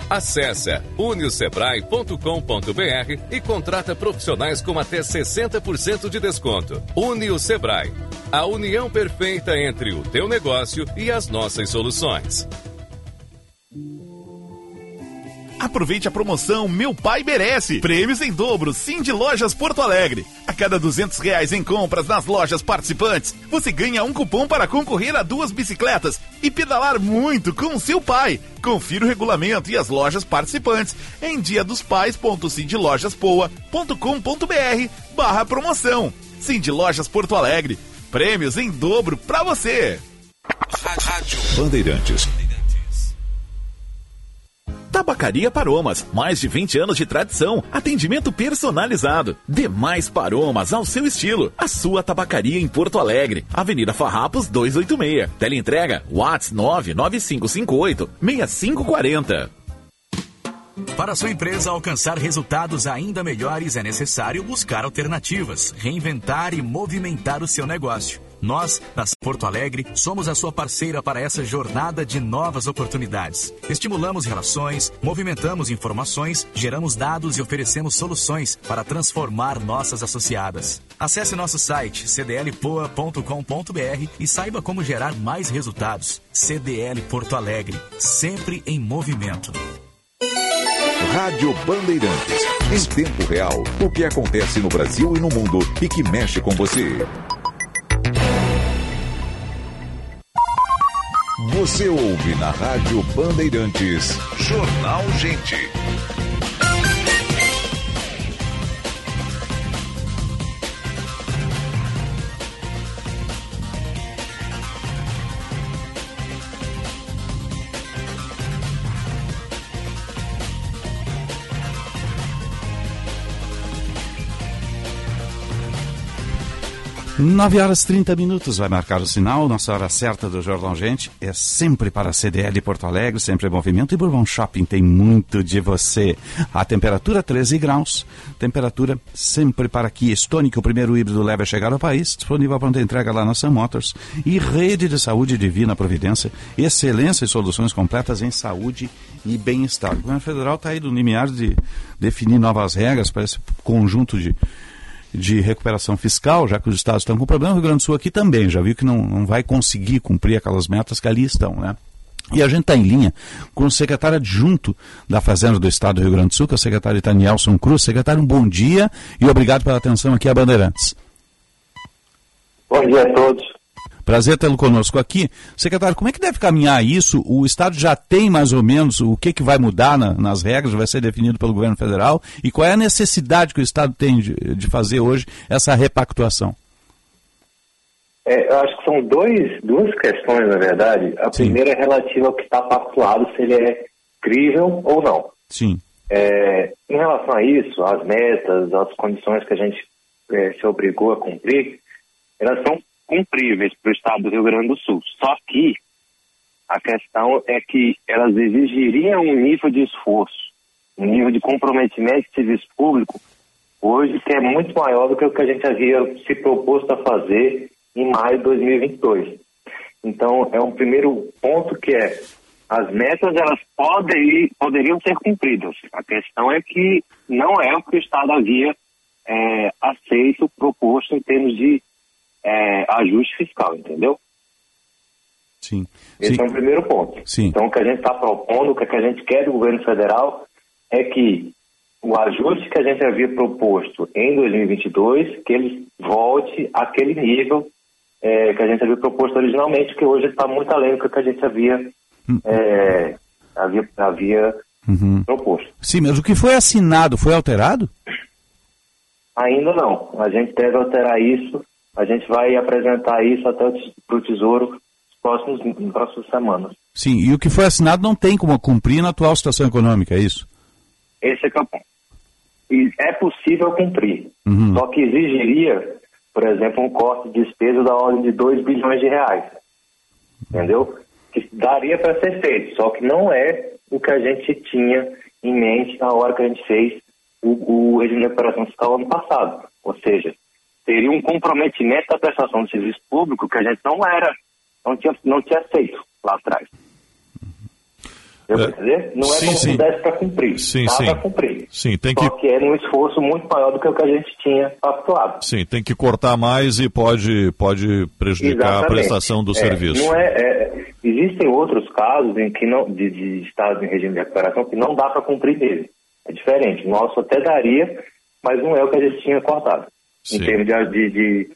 Acesse uniosebrae.com.br e contrata profissionais com até 60% de desconto. Unio Sebrae, a união perfeita entre o teu negócio e as nossas soluções. Aproveite a promoção Meu Pai Merece. Prêmios em dobro, Sim de Lojas Porto Alegre. A cada duzentos reais em compras nas lojas participantes, você ganha um cupom para concorrer a duas bicicletas e pedalar muito com seu pai. Confira o regulamento e as lojas participantes em diadospais.cindlojaspoa.com.br barra promoção. De Lojas Porto Alegre. Prêmios em dobro para você. Rádio Bandeirantes. Tabacaria Paromas, mais de 20 anos de tradição, atendimento personalizado. Demais Paromas ao seu estilo. A sua tabacaria em Porto Alegre, Avenida Farrapos 286. Teleentrega Whats 99558 6540. Para sua empresa alcançar resultados ainda melhores, é necessário buscar alternativas, reinventar e movimentar o seu negócio. Nós, da Porto Alegre, somos a sua parceira para essa jornada de novas oportunidades. Estimulamos relações, movimentamos informações, geramos dados e oferecemos soluções para transformar nossas associadas. Acesse nosso site cdlpoa.com.br e saiba como gerar mais resultados. CDL Porto Alegre, sempre em movimento. Rádio Bandeirantes. Em tempo real, o que acontece no Brasil e no mundo e que mexe com você. Você ouve na Rádio Bandeirantes. Jornal Gente. Nove horas 30 minutos vai marcar o sinal. Nossa hora certa do Jornal Gente é sempre para a CDL Porto Alegre, sempre em movimento. E Bourbon Shopping tem muito de você. A temperatura 13 graus, temperatura sempre para que o primeiro híbrido leva a chegar ao país. Disponível para entrega lá na Sam Motors. E Rede de Saúde Divina Providência. Excelência e soluções completas em saúde e bem-estar. O governo federal está aí do limiar de definir novas regras para esse conjunto de de recuperação fiscal, já que os estados estão com problema, o Rio Grande do Sul aqui também, já viu que não, não vai conseguir cumprir aquelas metas que ali estão, né? E a gente está em linha com o secretário adjunto da Fazenda do Estado do Rio Grande do Sul, que é o secretário Itanielson Cruz. Secretário, um bom dia e obrigado pela atenção aqui a Bandeirantes. Bom dia a todos. Prazer tê-lo conosco aqui. Secretário, como é que deve caminhar isso? O Estado já tem mais ou menos o que, que vai mudar na, nas regras, vai ser definido pelo governo federal? E qual é a necessidade que o Estado tem de, de fazer hoje essa repactuação? É, eu acho que são dois, duas questões, na verdade. A Sim. primeira é relativa ao que está pactuado, se ele é crível ou não. Sim. É, em relação a isso, as metas, as condições que a gente é, se obrigou a cumprir, elas são cumpríveis para o estado do Rio Grande do Sul. Só que a questão é que elas exigiriam um nível de esforço, um nível de comprometimento de serviço público, hoje que é muito maior do que o que a gente havia se proposto a fazer em maio de 2022. Então, é um primeiro ponto que é as metas elas podem, poderiam ser cumpridas. A questão é que não é o que o Estado havia é, aceito, proposto em termos de é, ajuste fiscal, entendeu? Sim. Esse Sim. é o primeiro ponto. Sim. Então, o que a gente está propondo, o que a gente quer do governo federal é que o ajuste que a gente havia proposto em 2022, que ele volte àquele nível é, que a gente havia proposto originalmente, que hoje está muito além do que a gente havia, hum. é, havia, havia uhum. proposto. Sim, mas o que foi assinado foi alterado? Ainda não. A gente deve alterar isso a gente vai apresentar isso até para o Tesouro nos próximos, nas próximas semanas. Sim, e o que foi assinado não tem como cumprir na atual situação econômica, é isso? Esse é é o ponto. É possível cumprir, uhum. só que exigiria, por exemplo, um corte de despesa da ordem de 2 bilhões de reais. entendeu? Que daria para ser feito, só que não é o que a gente tinha em mente na hora que a gente fez o, o regime de recuperação fiscal ano passado. Ou seja, teria um comprometimento da prestação de serviço público que a gente não era, não tinha, não tinha feito lá atrás. Eu é, dizer? Não é sim, como se desse para cumprir. Sim, sim. para cumprir. Sim, tem Só que... que era um esforço muito maior do que o que a gente tinha atuado. Sim, tem que cortar mais e pode, pode prejudicar Exatamente. a prestação do é, serviço. Não é, é, existem outros casos em que não, de, de estados em regime de recuperação que não dá para cumprir dele. É diferente. O nosso até daria, mas não é o que a gente tinha cortado. Sim. Em termos de, de,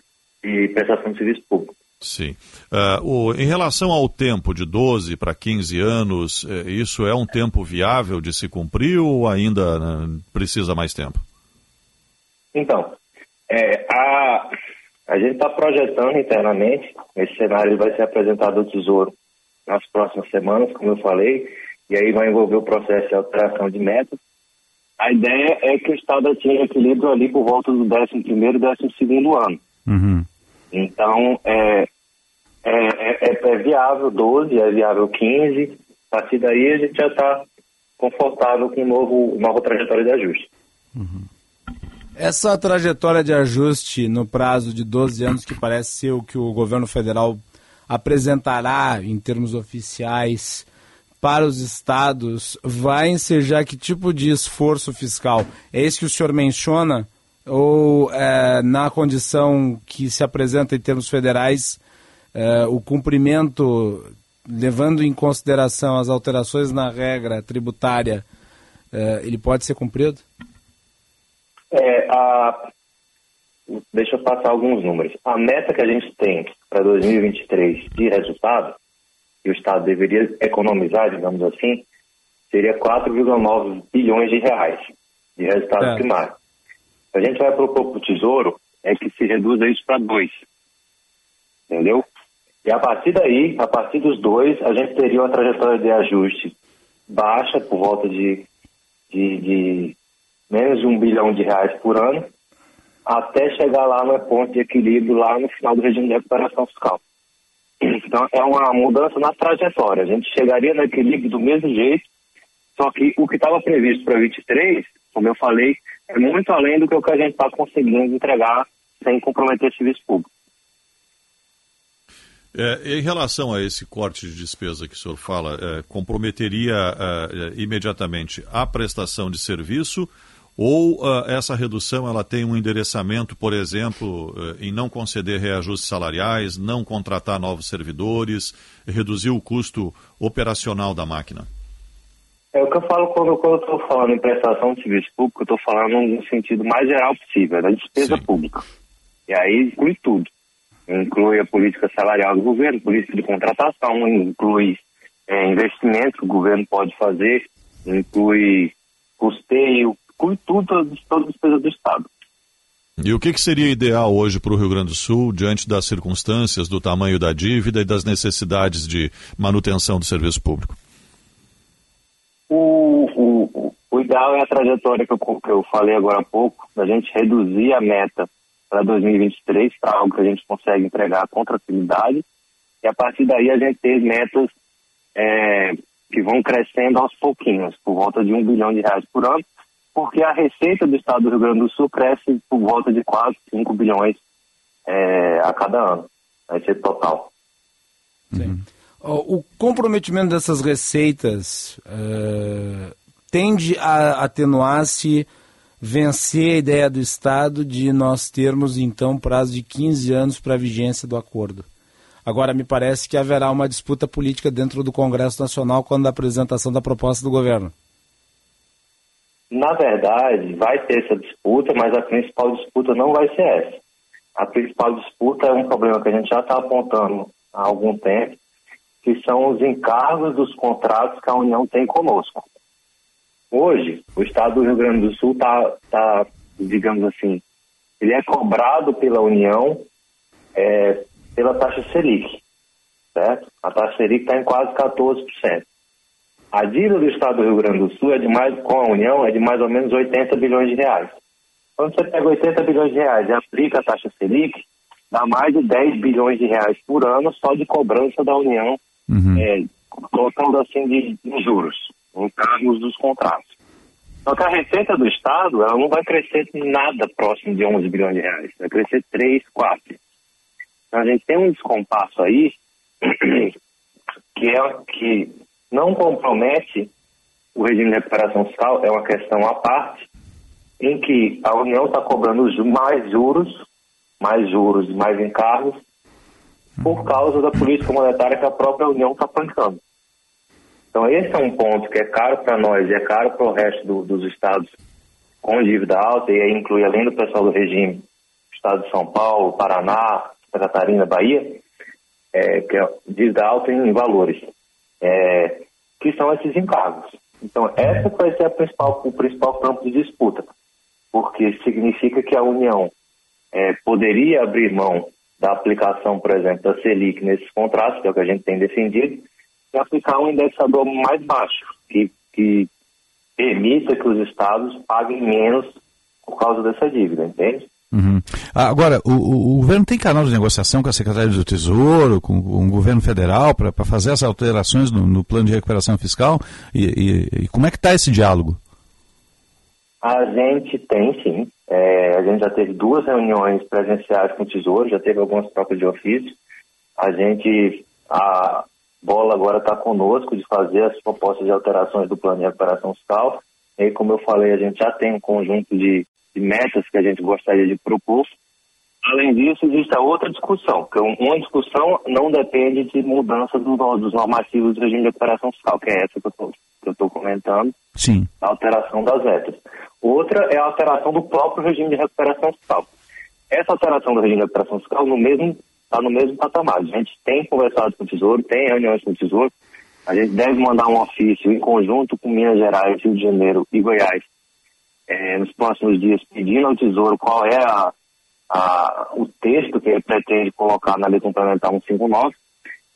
de prestação de serviço público. Sim. Uh, o, em relação ao tempo de 12 para 15 anos, eh, isso é um tempo viável de se cumprir ou ainda né, precisa mais tempo? Então, é, a, a gente está projetando internamente, esse cenário vai ser apresentado ao Tesouro nas próximas semanas, como eu falei, e aí vai envolver o processo de alteração de metas. A ideia é que o Estado atinja equilíbrio ali por volta do 11 e 12 ano. Uhum. Então, é, é, é, é, viável 12, é viável 15. A partir daí a gente já está confortável com um novo, nova trajetória de ajuste. Uhum. Essa trajetória de ajuste no prazo de 12 anos, que parece ser o que o governo federal apresentará em termos oficiais para os estados, vai ensejar que tipo de esforço fiscal? É esse que o senhor menciona? ou é, na condição que se apresenta em termos federais, é, o cumprimento, levando em consideração as alterações na regra tributária, é, ele pode ser cumprido? É, a... Deixa eu passar alguns números. A meta que a gente tem para 2023 de resultado, que o Estado deveria economizar, digamos assim, seria 4,9 bilhões de reais de resultado é. primário a gente vai propor para o Tesouro é que se reduza isso para dois. Entendeu? E a partir daí, a partir dos dois, a gente teria uma trajetória de ajuste baixa, por volta de, de, de menos de um bilhão de reais por ano, até chegar lá no ponto de equilíbrio, lá no final do regime de recuperação fiscal. Então, é uma mudança na trajetória. A gente chegaria no equilíbrio do mesmo jeito, só que o que estava previsto para 23, como eu falei, é muito além do que, a gente está conseguindo entregar sem comprometer o serviço público. É, em relação a esse corte de despesa que o senhor fala, é, comprometeria é, imediatamente a prestação de serviço ou é, essa redução ela tem um endereçamento, por exemplo, é, em não conceder reajustes salariais, não contratar novos servidores, reduzir o custo operacional da máquina? É o que eu falo quando, quando eu estou falando em prestação de serviço público, eu estou falando no sentido mais geral possível, da despesa Sim. pública. E aí inclui tudo. Inclui a política salarial do governo, política de contratação, inclui é, investimento que o governo pode fazer, inclui custeio, inclui tudo, toda a despesa do Estado. E o que, que seria ideal hoje para o Rio Grande do Sul, diante das circunstâncias, do tamanho da dívida e das necessidades de manutenção do serviço público? O, o, o ideal é a trajetória que eu, que eu falei agora há pouco, da gente reduzir a meta para 2023 para algo que a gente consegue entregar com tranquilidade e a partir daí a gente ter metas é, que vão crescendo aos pouquinhos, por volta de um bilhão de reais por ano, porque a receita do estado do Rio Grande do Sul cresce por volta de quase 5 bilhões é, a cada ano, vai ser total. Sim. O comprometimento dessas receitas uh, tende a atenuar-se, vencer a ideia do Estado de nós termos, então, prazo de 15 anos para a vigência do acordo. Agora, me parece que haverá uma disputa política dentro do Congresso Nacional quando a apresentação da proposta do governo. Na verdade, vai ter essa disputa, mas a principal disputa não vai ser essa. A principal disputa é um problema que a gente já está apontando há algum tempo, que são os encargos dos contratos que a União tem conosco. Hoje, o Estado do Rio Grande do Sul está, tá, digamos assim, ele é cobrado pela União é, pela taxa Selic, certo? A taxa Selic está em quase 14%. A dívida do Estado do Rio Grande do Sul é de mais, com a União é de mais ou menos 80 bilhões de reais. Quando você pega 80 bilhões de reais e aplica a taxa Selic, dá mais de 10 bilhões de reais por ano só de cobrança da União, uhum. é, colocando assim de, de juros, em termos dos contratos. Só que a receita do Estado ela não vai crescer nada próximo de 11 bilhões de reais, vai crescer 3, 4. Então a gente tem um descompasso aí que é que não compromete o regime de recuperação fiscal, é uma questão à parte, em que a União está cobrando mais juros, mais juros mais encargos, por causa da política monetária que a própria União está pancando. Então, esse é um ponto que é caro para nós e é caro para o resto do, dos estados com dívida alta, e aí inclui, além do pessoal do regime, estado de São Paulo, Paraná, Santa Catarina, Bahia, é, que é dívida alta em valores, é, que são esses encargos. Então, essa vai ser a principal, o principal campo de disputa porque significa que a União é, poderia abrir mão da aplicação, por exemplo, da Selic nesses contratos, que é o que a gente tem defendido, e aplicar um indexador mais baixo, que, que permita que os estados paguem menos por causa dessa dívida, entende? Agora, o, o, o, governo tem canal de negociação com a Secretaria do Tesouro, com, com o governo federal, para fazer essas alterações no, no, plano de recuperação fiscal? E, e, e como é que está esse diálogo? A gente tem, sim. É, a gente já teve duas reuniões presenciais com o Tesouro, já teve algumas trocas de ofício. A gente, a bola agora está conosco de fazer as propostas de alterações do plano de recuperação fiscal. E como eu falei, a gente já tem um conjunto de, de metas que a gente gostaria de propor. Além disso, existe a outra discussão, que uma discussão não depende de mudança do, dos normativos do regime de recuperação fiscal, que é essa que eu estou comentando, Sim. a alteração das metas. Outra é a alteração do próprio regime de recuperação fiscal. Essa alteração do regime de recuperação fiscal no mesmo está no mesmo patamar. A gente tem conversado com o Tesouro, tem reuniões com o Tesouro. A gente deve mandar um ofício em conjunto com Minas Gerais, Rio de Janeiro e Goiás é, nos próximos dias, pedindo ao Tesouro qual é a, a, o texto que ele pretende colocar na Lei Complementar 159.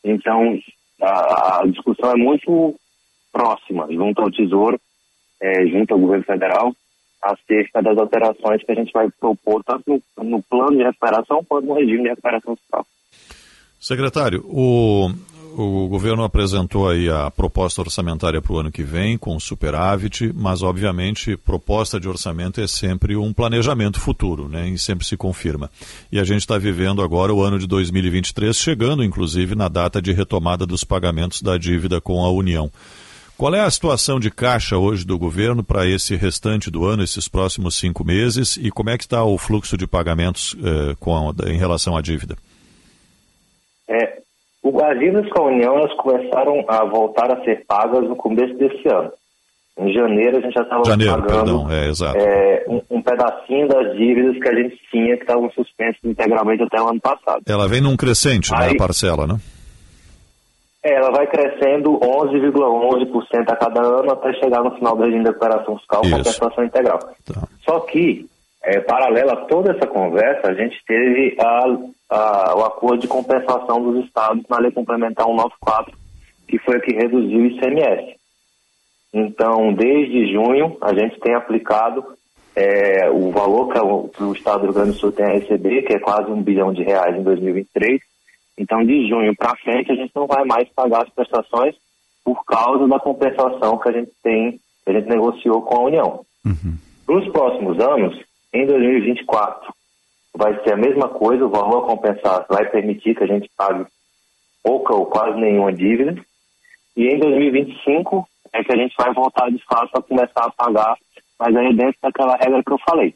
Então, a, a discussão é muito próxima, junto ao Tesouro, é, junto ao governo federal, acerca das alterações que a gente vai propor, tanto no, no plano de recuperação quanto no regime de recuperação fiscal. Secretário, o, o governo apresentou aí a proposta orçamentária para o ano que vem, com superávit, mas obviamente proposta de orçamento é sempre um planejamento futuro, né? E sempre se confirma. E a gente está vivendo agora o ano de 2023, chegando inclusive na data de retomada dos pagamentos da dívida com a União. Qual é a situação de caixa hoje do governo para esse restante do ano, esses próximos cinco meses, e como é que está o fluxo de pagamentos eh, com, em relação à dívida? É, as dívidas com a União elas começaram a voltar a ser pagas no começo desse ano. Em janeiro a gente já estava pagando perdão, é, é, um, um, pedacinho das dívidas que a gente tinha que estavam suspensas integralmente até o ano passado. Ela vem num crescente, Aí, né, a parcela, né? É, ela vai crescendo 11,11% a cada ano até chegar no final do regime de recuperação fiscal com compensação integral. Tá. Só que, é, paralelo a toda essa conversa, a gente teve a, a, o acordo de compensação dos estados na Lei Complementar 194, que foi a que reduziu o ICMS. Então, desde junho, a gente tem aplicado é, o valor que o, que o Estado do Rio Grande do Sul tem a receber, que é quase um bilhão de reais em 2023, então, de junho para frente, a gente não vai mais pagar as prestações por causa da compensação que a gente tem, que a gente negociou com a União. Uhum. Para os próximos anos, em 2024, vai ser a mesma coisa, o valor a compensar vai permitir que a gente pague pouca ou quase nenhuma dívida. E em 2025 é que a gente vai voltar de fato a começar a pagar, mas aí dentro daquela regra que eu falei.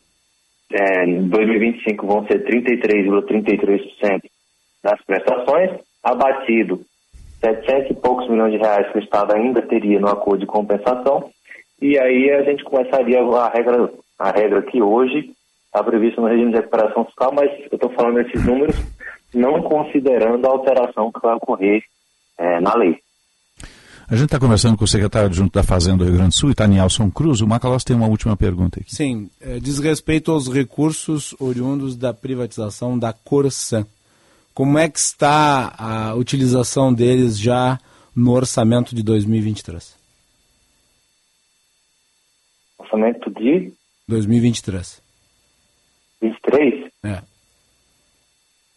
É, em 2025 vão ser 33,33% das prestações, abatido 700 e poucos milhões de reais que o Estado ainda teria no acordo de compensação, e aí a gente começaria a regra, a regra que hoje está prevista no regime de recuperação fiscal, mas eu estou falando esses números não considerando a alteração que vai ocorrer é, na lei. A gente está conversando com o secretário adjunto da Fazenda do Rio Grande do Sul, Itanielson Cruz. O Macalós tem uma última pergunta aqui. Sim, é, diz respeito aos recursos oriundos da privatização da Corsan. Como é que está a utilização deles já no orçamento de 2023? Orçamento de? 2023. 23? É.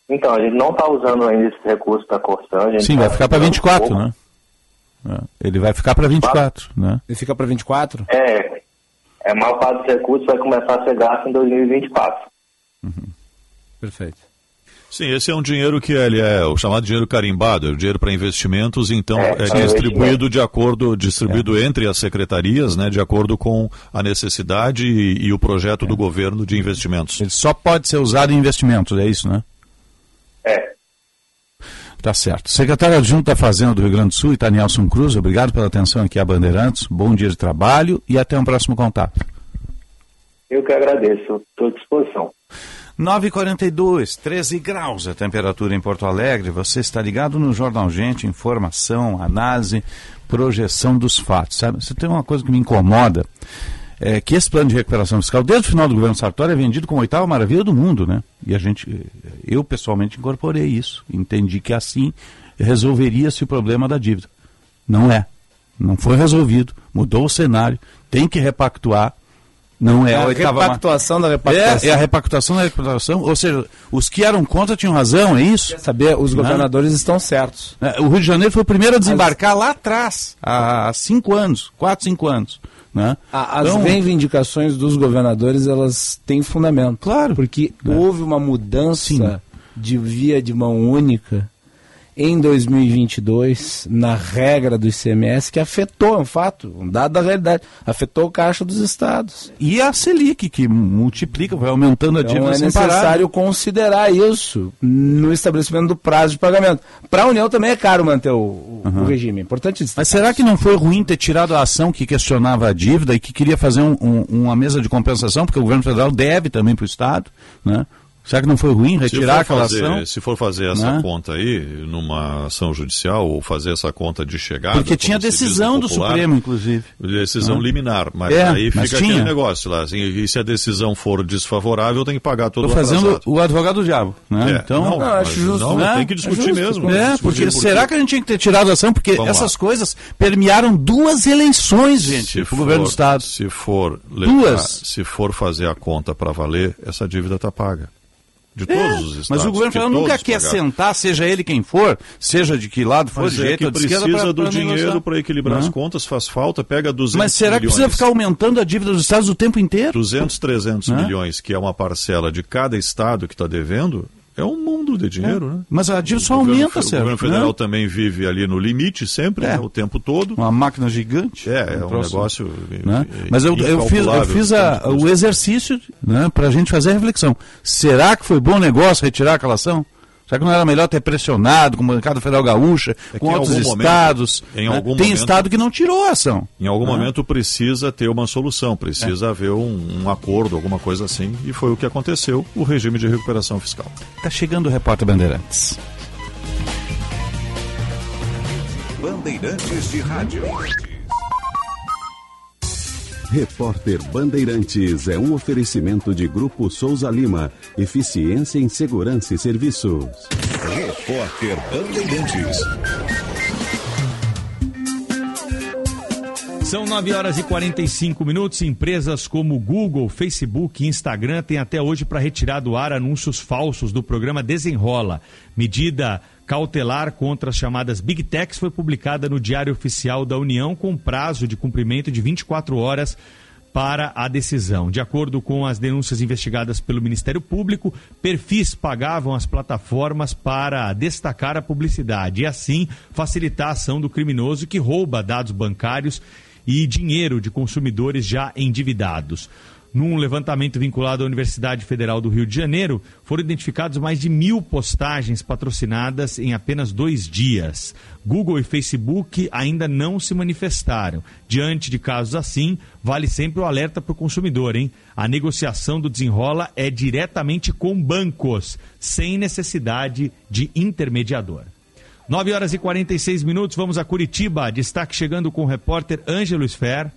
Então, a gente não está usando ainda esse recurso da Corsan. Sim, tá vai ficar para 24, um né? É, Ele vai ficar para 24, né? Ele fica para 24? É, é, a maior parte dos recursos vai começar a ser gasto em 2024. Perfeito. Sim, esse é um dinheiro que ele é o chamado dinheiro carimbado, é o dinheiro para investimentos, então É, é, para distribuído de acordo, distribuído entre as secretarias, né, de acordo com a necessidade e, e o projeto do governo de investimentos. Ele só pode ser usado em investimentos, é isso, né? É. Tá certo. Secretário adjunto da Fazenda do Rio Grande do Sul, Itanielson Cruz, obrigado pela atenção aqui a Bandeirantes. Bom dia de trabalho e até um próximo contato. Eu que agradeço, estou à disposição. 9h42, 13 graus a temperatura em Porto Alegre. Você está ligado no Jornal Gente, informação, análise, projeção dos fatos. Sabe? Você tem uma coisa que me incomoda, é que esse plano de recuperação fiscal, desde o final do governo Sartori, é vendido como a oitava maravilha do mundo, né? E a gente, eu pessoalmente incorporei isso. Entendi que assim resolveria-se o problema da dívida. Não é. Não foi resolvido. Mudou o cenário. Tem que repactuar. Não é, É a repactuação da repactuação. É, é a repactuação da repactuação. Ou seja, os que eram contra tinham razão, é isso? Quer saber, os Né? governadores estão certos. É, O Rio de Janeiro foi o primeiro a desembarcar lá atrás, há cinco anos, quatro, cinco anos. Né? As Então, reivindicações dos governadores, elas têm fundamento. Claro. Porque houve uma mudança de via de mão única em 2022 na regra do ICMS que afetou, é um fato, um dado da realidade, afetou o caixa dos estados. E a Selic, que multiplica, vai aumentando a Então dívida é sem parar. necessário considerar isso no estabelecimento do prazo de pagamento. Para a União também é caro manter o, o- o regime, é importante destacar. Mas será que não foi ruim ter tirado a ação que questionava a dívida e que queria fazer um- um- uma mesa de compensação, porque o governo federal deve também para o Estado, né? Será que não foi ruim retirar aquela fazer, ação? Se for fazer essa Né? conta aí, numa ação judicial, ou fazer essa conta de chegada. Porque tinha decisão do popular, Supremo, inclusive. Decisão Né? liminar. Mas É, aí mas fica tinha. aquele negócio lá. Assim, e se a decisão for desfavorável, tem que pagar todo Estou o fazendo atrasado. o advogado do diabo. Né? É, então, não, Não, acho justo, não, né? tem que discutir É justo, mesmo. É, discutir porque será que a gente tinha que ter tirado a ação? Porque Vamos essas lá. coisas permearam duas eleições, gente, para o governo do Estado. Se for, levar, Duas. se for fazer a conta para valer, essa dívida está paga. De É, todos os estados. mas o governo que federal nunca quer pagaram. sentar, seja ele quem for, seja de que lado for, Mas de é que ou de esquerda, precisa pra- do pra dinheiro para equilibrar Né? as contas, faz falta, pega 200 Mas será que milhões. precisa ficar aumentando a dívida dos estados o tempo inteiro? 200, 300 Né? milhões, que é uma parcela de cada estado que está devendo, é um mundo de dinheiro, né? Mas a dívida só aumenta, fe- O governo federal né? também vive ali no limite sempre, É. né, o tempo todo. Uma máquina gigante. É, é um negócio. né? Mas eu, eu fiz, eu fiz a- o exercício né, para a gente fazer a reflexão. Será que foi bom negócio retirar aquela ação? Será que não era melhor ter pressionado com a bancada federal gaúcha, É com em outros momento- estados? em né? Tem momento- estado que não tirou a ação. Em algum né? momento precisa ter uma solução, É. precisa haver um, um acordo, alguma coisa assim, e foi o que aconteceu, o regime de recuperação fiscal. Está chegando o repórter Bandeirantes. Bandeirantes de Rádio. Repórter Bandeirantes é um oferecimento de Grupo Souza Lima. Eficiência em Segurança e Serviços. Repórter Bandeirantes. São 9 horas e 45 minutos. Empresas como Google, Facebook e Instagram têm até hoje para retirar do ar anúncios falsos do programa Desenrola. Medida cautelar contra as chamadas Big Techs foi publicada no Diário Oficial da União com prazo de cumprimento de 24 horas para a decisão. De acordo com as denúncias investigadas pelo Ministério Público, perfis pagavam as plataformas para destacar a publicidade e assim facilitar a ação do criminoso que rouba dados bancários e dinheiro de consumidores já endividados. Num levantamento vinculado à Universidade Federal do Rio de Janeiro, foram identificados mais de mil postagens patrocinadas em apenas dois dias. Google e Facebook ainda não se manifestaram. Diante de casos assim, vale sempre o alerta para o consumidor, hein? A negociação do desenrola é diretamente com bancos, sem necessidade de intermediador. 9 horas e 46 minutos, vamos a Curitiba. Destaque chegando com o repórter Ângelo Sfer.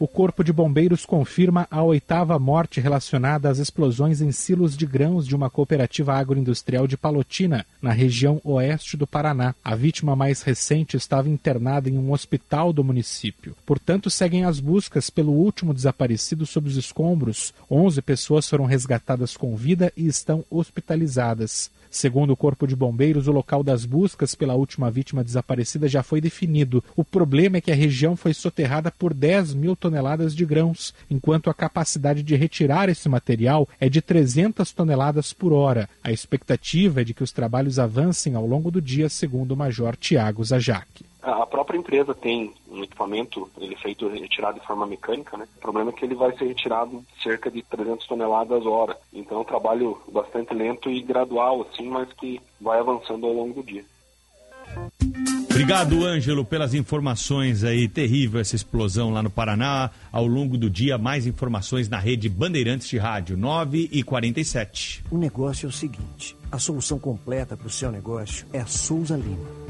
O Corpo de Bombeiros confirma a oitava morte relacionada às explosões em silos de grãos de uma cooperativa agroindustrial de Palotina, na região oeste do Paraná. A vítima mais recente estava internada em um hospital do município. Portanto, seguem as buscas pelo último desaparecido sob os escombros. 11 pessoas foram resgatadas com vida e estão hospitalizadas. Segundo o Corpo de Bombeiros, o local das buscas pela última vítima desaparecida já foi definido. O problema é que a região foi soterrada por 10 mil toneladas de grãos, enquanto a capacidade de retirar esse material é de 300 toneladas por hora. A expectativa é de que os trabalhos avancem ao longo do dia, segundo o Major Tiago Zajac. A própria empresa tem um equipamento, ele é feito retirado de forma mecânica, né? O problema é que ele vai ser retirado cerca de 300 toneladas hora. Então é um trabalho bastante lento e gradual, assim, mas que vai avançando ao longo do dia. Obrigado, Ângelo, pelas informações aí. Terrível essa explosão lá no Paraná. Ao longo do dia, mais informações na rede Bandeirantes de Rádio, 9 e 47. O negócio é o seguinte: a solução completa para o seu negócio é a Souza Lima.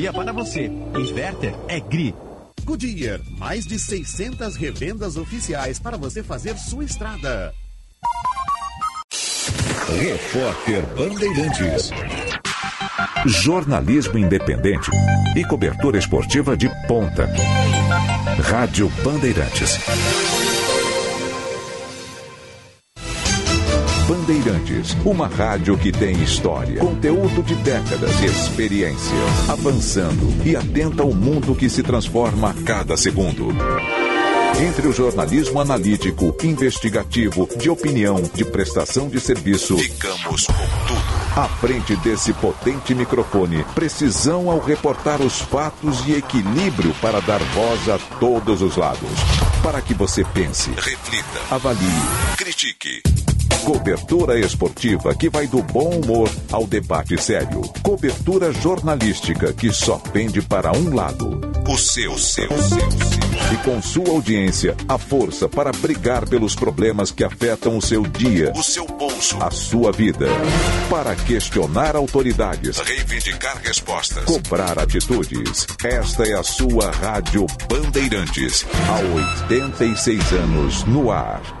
para você. Inverter é GRI. Goodyear, mais de 600 revendas oficiais para você fazer sua estrada. Repórter Bandeirantes. Jornalismo independente e cobertura esportiva de ponta. Rádio Bandeirantes. Bandeirantes, uma rádio que tem história, conteúdo de décadas, experiência, avançando e atenta ao mundo que se transforma a cada segundo. Entre o jornalismo analítico, investigativo, de opinião, de prestação de serviço, ficamos com tudo. À frente desse potente microfone, precisão ao reportar os fatos e equilíbrio para dar voz a todos os lados. Para que você pense, reflita, avalie, critique. Cobertura esportiva que vai do bom humor ao debate sério. Cobertura jornalística que só pende para um lado. O seu, seu, seu, seu. E com sua audiência, a força para brigar pelos problemas que afetam o seu dia, o seu bolso, a sua vida. Para questionar autoridades, reivindicar respostas, cobrar atitudes. Esta é a sua Rádio Bandeirantes. Há 86 anos no ar.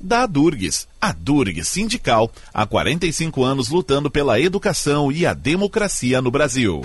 da Durgues. A Durgues Sindical, há 45 anos lutando pela educação e a democracia no Brasil.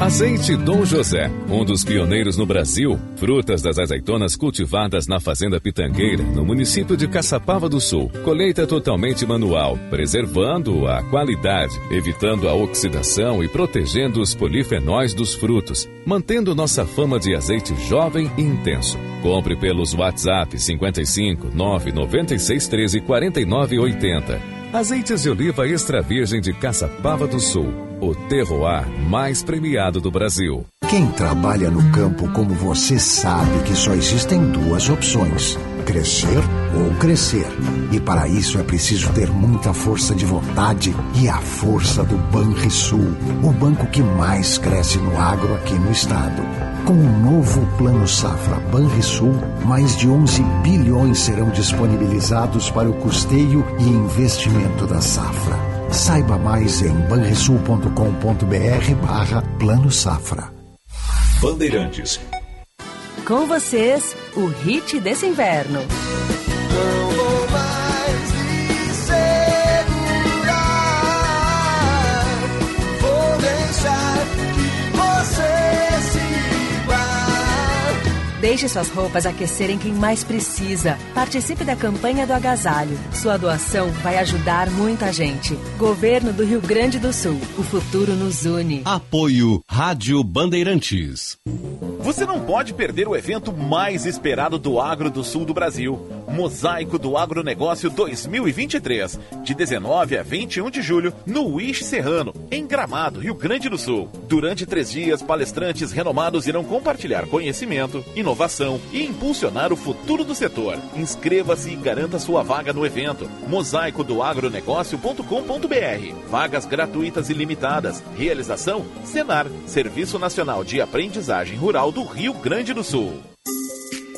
Azeite Dom José, um dos pioneiros no Brasil, frutas das azeitonas cultivadas na Fazenda Pitangueira, no município de Caçapava do Sul. Colheita totalmente manual, preservando a qualidade, evitando a oxidação e protegendo os polifenóis dos frutos, mantendo nossa fama de azeite jovem e intenso. Compre pelos WhatsApp 55 996 13 49 80. Azeites de oliva extra virgem de Caçapava do Sul, o terroir mais premiado do Brasil. Quem trabalha no campo como você sabe que só existem duas opções: crescer ou crescer. E para isso é preciso ter muita força de vontade e a força do Banrisul, o banco que mais cresce no agro aqui no estado. Com o novo Plano Safra Banrisul, mais de 11 bilhões serão disponibilizados para o custeio e investimento da safra. Saiba mais em banrisul.com.br barra Plano Safra. Bandeirantes. Com vocês, o hit desse inverno. Deixe suas roupas aquecerem quem mais precisa. Participe da campanha do agasalho. Sua doação vai ajudar muita gente. Governo do Rio Grande do Sul. O futuro nos une. Apoio Rádio Bandeirantes. Você não pode perder o evento mais esperado do agro do sul do Brasil. Mosaico do Agronegócio 2023, de 19 a 21 de julho, no Wish Serrano, em Gramado, Rio Grande do Sul. Durante três dias, palestrantes renomados irão compartilhar conhecimento, inovação e impulsionar o futuro do setor. Inscreva-se e garanta sua vaga no evento. Mosaico do agronegócio.com.br. Vagas gratuitas e limitadas. Realização: Senar, Serviço Nacional de Aprendizagem Rural do Rio Grande do Sul.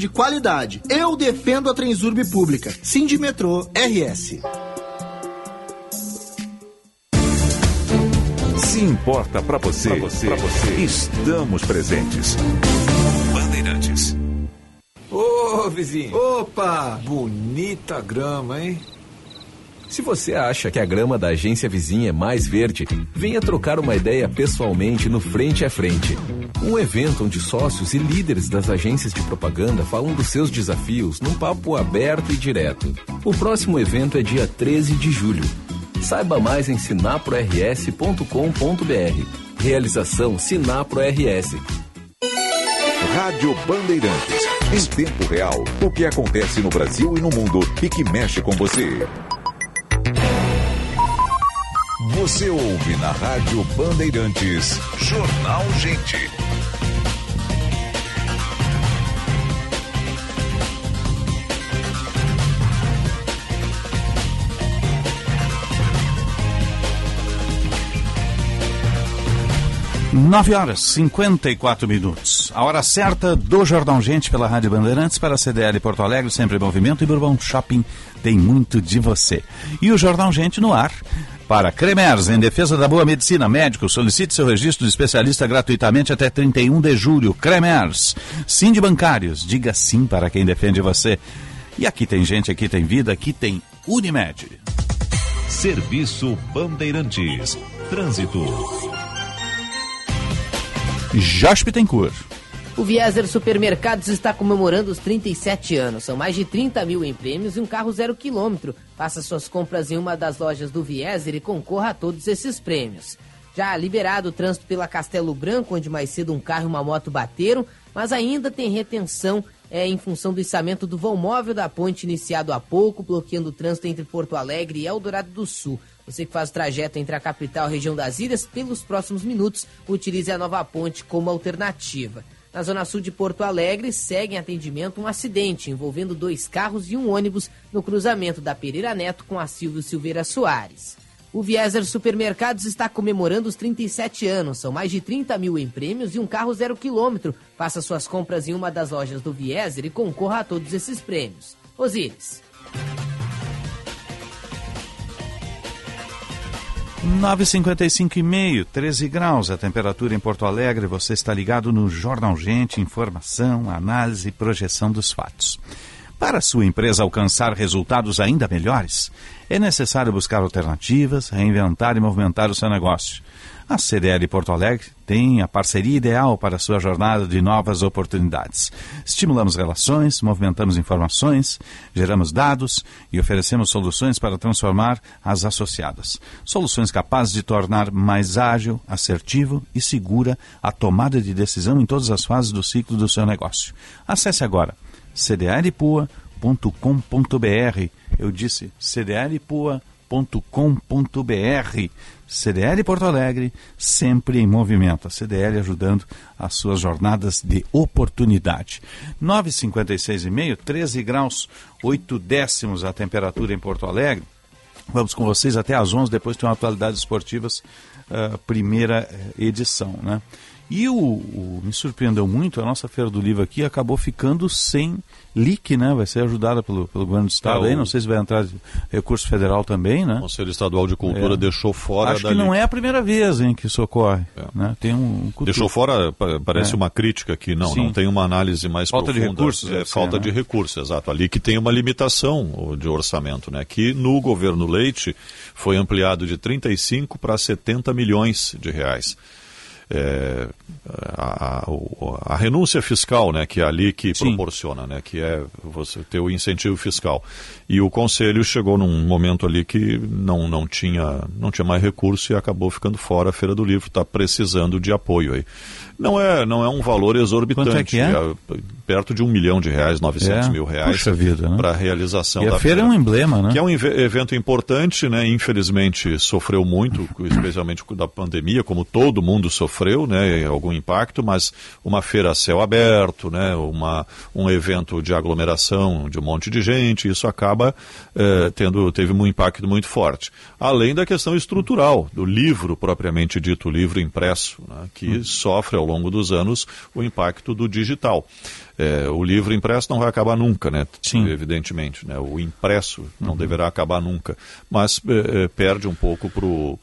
de qualidade. Eu defendo a Transurb Pública. Sindimetrô RS. Se importa para você, pra você, pra você, estamos presentes. Bandeirantes. Ô, vizinho. Opa! Bonita grama, hein? Se você acha que a grama da agência vizinha é mais verde, venha trocar uma ideia pessoalmente no Frente a Frente. Um evento onde sócios e líderes das agências de propaganda falam dos seus desafios num papo aberto e direto. O próximo evento é dia 13 de julho. Saiba mais em sinaprors.com.br. Realização Sinapro RS. Rádio Bandeirantes. Em tempo real, o que acontece no Brasil e no mundo e que mexe com você. Você ouve na Rádio Bandeirantes. Jornal Gente. Nove horas, 54 minutos. A hora certa do Jordão Gente pela Rádio Bandeirantes para a CDL Porto Alegre, sempre em movimento e Bourbon Shopping tem muito de você. E o Jordão Gente no ar para Cremers, em defesa da boa medicina. Médico, solicite seu registro de especialista gratuitamente até 31 de julho. Cremers, sim de bancários, diga sim para quem defende você. E aqui tem gente, aqui tem vida, aqui tem Unimed. Serviço Bandeirantes. Trânsito. Pittencourt. O Vieser Supermercados está comemorando os 37 anos. São mais de 30 mil em prêmios e um carro zero quilômetro. Faça suas compras em uma das lojas do Vieser e concorra a todos esses prêmios. Já liberado o trânsito pela Castelo Branco, onde mais cedo um carro e uma moto bateram, mas ainda tem retenção é, em função do içamento do vão móvel da ponte iniciado há pouco, bloqueando o trânsito entre Porto Alegre e Eldorado do Sul. Você que faz o trajeto entre a capital e a região das ilhas, pelos próximos minutos, utilize a nova ponte como alternativa. Na zona sul de Porto Alegre, segue em atendimento um acidente envolvendo dois carros e um ônibus no cruzamento da Pereira Neto com a Silvio Silveira Soares. O Vieser Supermercados está comemorando os 37 anos. São mais de 30 mil em prêmios e um carro zero quilômetro. Faça suas compras em uma das lojas do Vieser e concorra a todos esses prêmios. Osíris. 9,55 e meio, 13 graus a temperatura em Porto Alegre. Você está ligado no Jornal Gente, informação, análise e projeção dos fatos. Para sua empresa alcançar resultados ainda melhores, é necessário buscar alternativas, reinventar e movimentar o seu negócio. A CDL Porto Alegre tem a parceria ideal para sua jornada de novas oportunidades. Estimulamos relações, movimentamos informações, geramos dados e oferecemos soluções para transformar as associadas. Soluções capazes de tornar mais ágil, assertivo e segura a tomada de decisão em todas as fases do ciclo do seu negócio. Acesse agora cdlpua.com.br. Eu disse cdlpua.com.br. CDL Porto Alegre, sempre em movimento. A CDL ajudando as suas jornadas de oportunidade. 9,56 e meio, 13 graus, 8 décimos a temperatura em Porto Alegre. Vamos com vocês até às 11, depois tem uma atualidades esportivas, uh, primeira edição, né? E o, o- me surpreendeu muito, a nossa Feira do Livro aqui acabou ficando sem LIC, né? Vai ser ajudada pelo, pelo governo do Estado É, aí, não sei se vai entrar recurso federal também, né? O Conselho Estadual de Cultura É. deixou fora Acho que não LIC. é a primeira vez em que isso ocorre. Né? Tem um, um Deixou fora, pa- parece É. uma crítica que não, Sim. não tem uma análise mais Falta de profunda. recursos, É, deve ser, falta né? de recursos, exato. Ali que tem uma limitação de orçamento, né? Que no governo Leite foi ampliado de 35 para 70 milhões de reais. É, a, a- a renúncia fiscal, né, que é ali que proporciona, né, que é você ter o incentivo fiscal. E o conselho chegou num momento ali que não, não, tinha, não tinha mais recurso e acabou ficando fora a Feira do Livro, está precisando de apoio aí. Não é, não é um valor exorbitante, Quanto é que é? perto de um milhão de reais, 900 É, mil reais né? para a realização E a da feira é um emblema, né? que é um evento importante, né? Infelizmente sofreu muito, especialmente da pandemia, como todo mundo sofreu, né? Algum impacto, mas uma feira a céu aberto, né? Uma, um evento de aglomeração de um monte de gente, isso acaba eh, tendo teve um impacto muito forte. Além da questão estrutural do livro propriamente dito, o livro impresso, né? que sofre ao longo dos anos o impacto do digital. É, o livro impresso não vai acabar nunca, né? Evidentemente, né? O impresso não deverá acabar nunca, mas é, é, perde um pouco pro,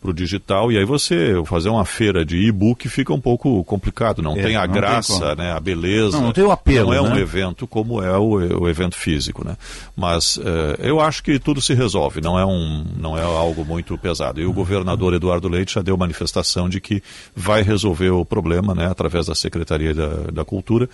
pro, pro digital e aí você fazer uma feira de e-book fica um pouco complicado, não É, tem a não tem graça, como. né? A beleza. Não, não tem o apelo, Não é um né? evento como é o, o evento físico, né? Mas é, eu acho que tudo se resolve, não é um, não é algo muito pesado. E o governador Eduardo Leite já deu manifestação de que vai resolver o problema, né? Através da Secretaria da, da Cultura,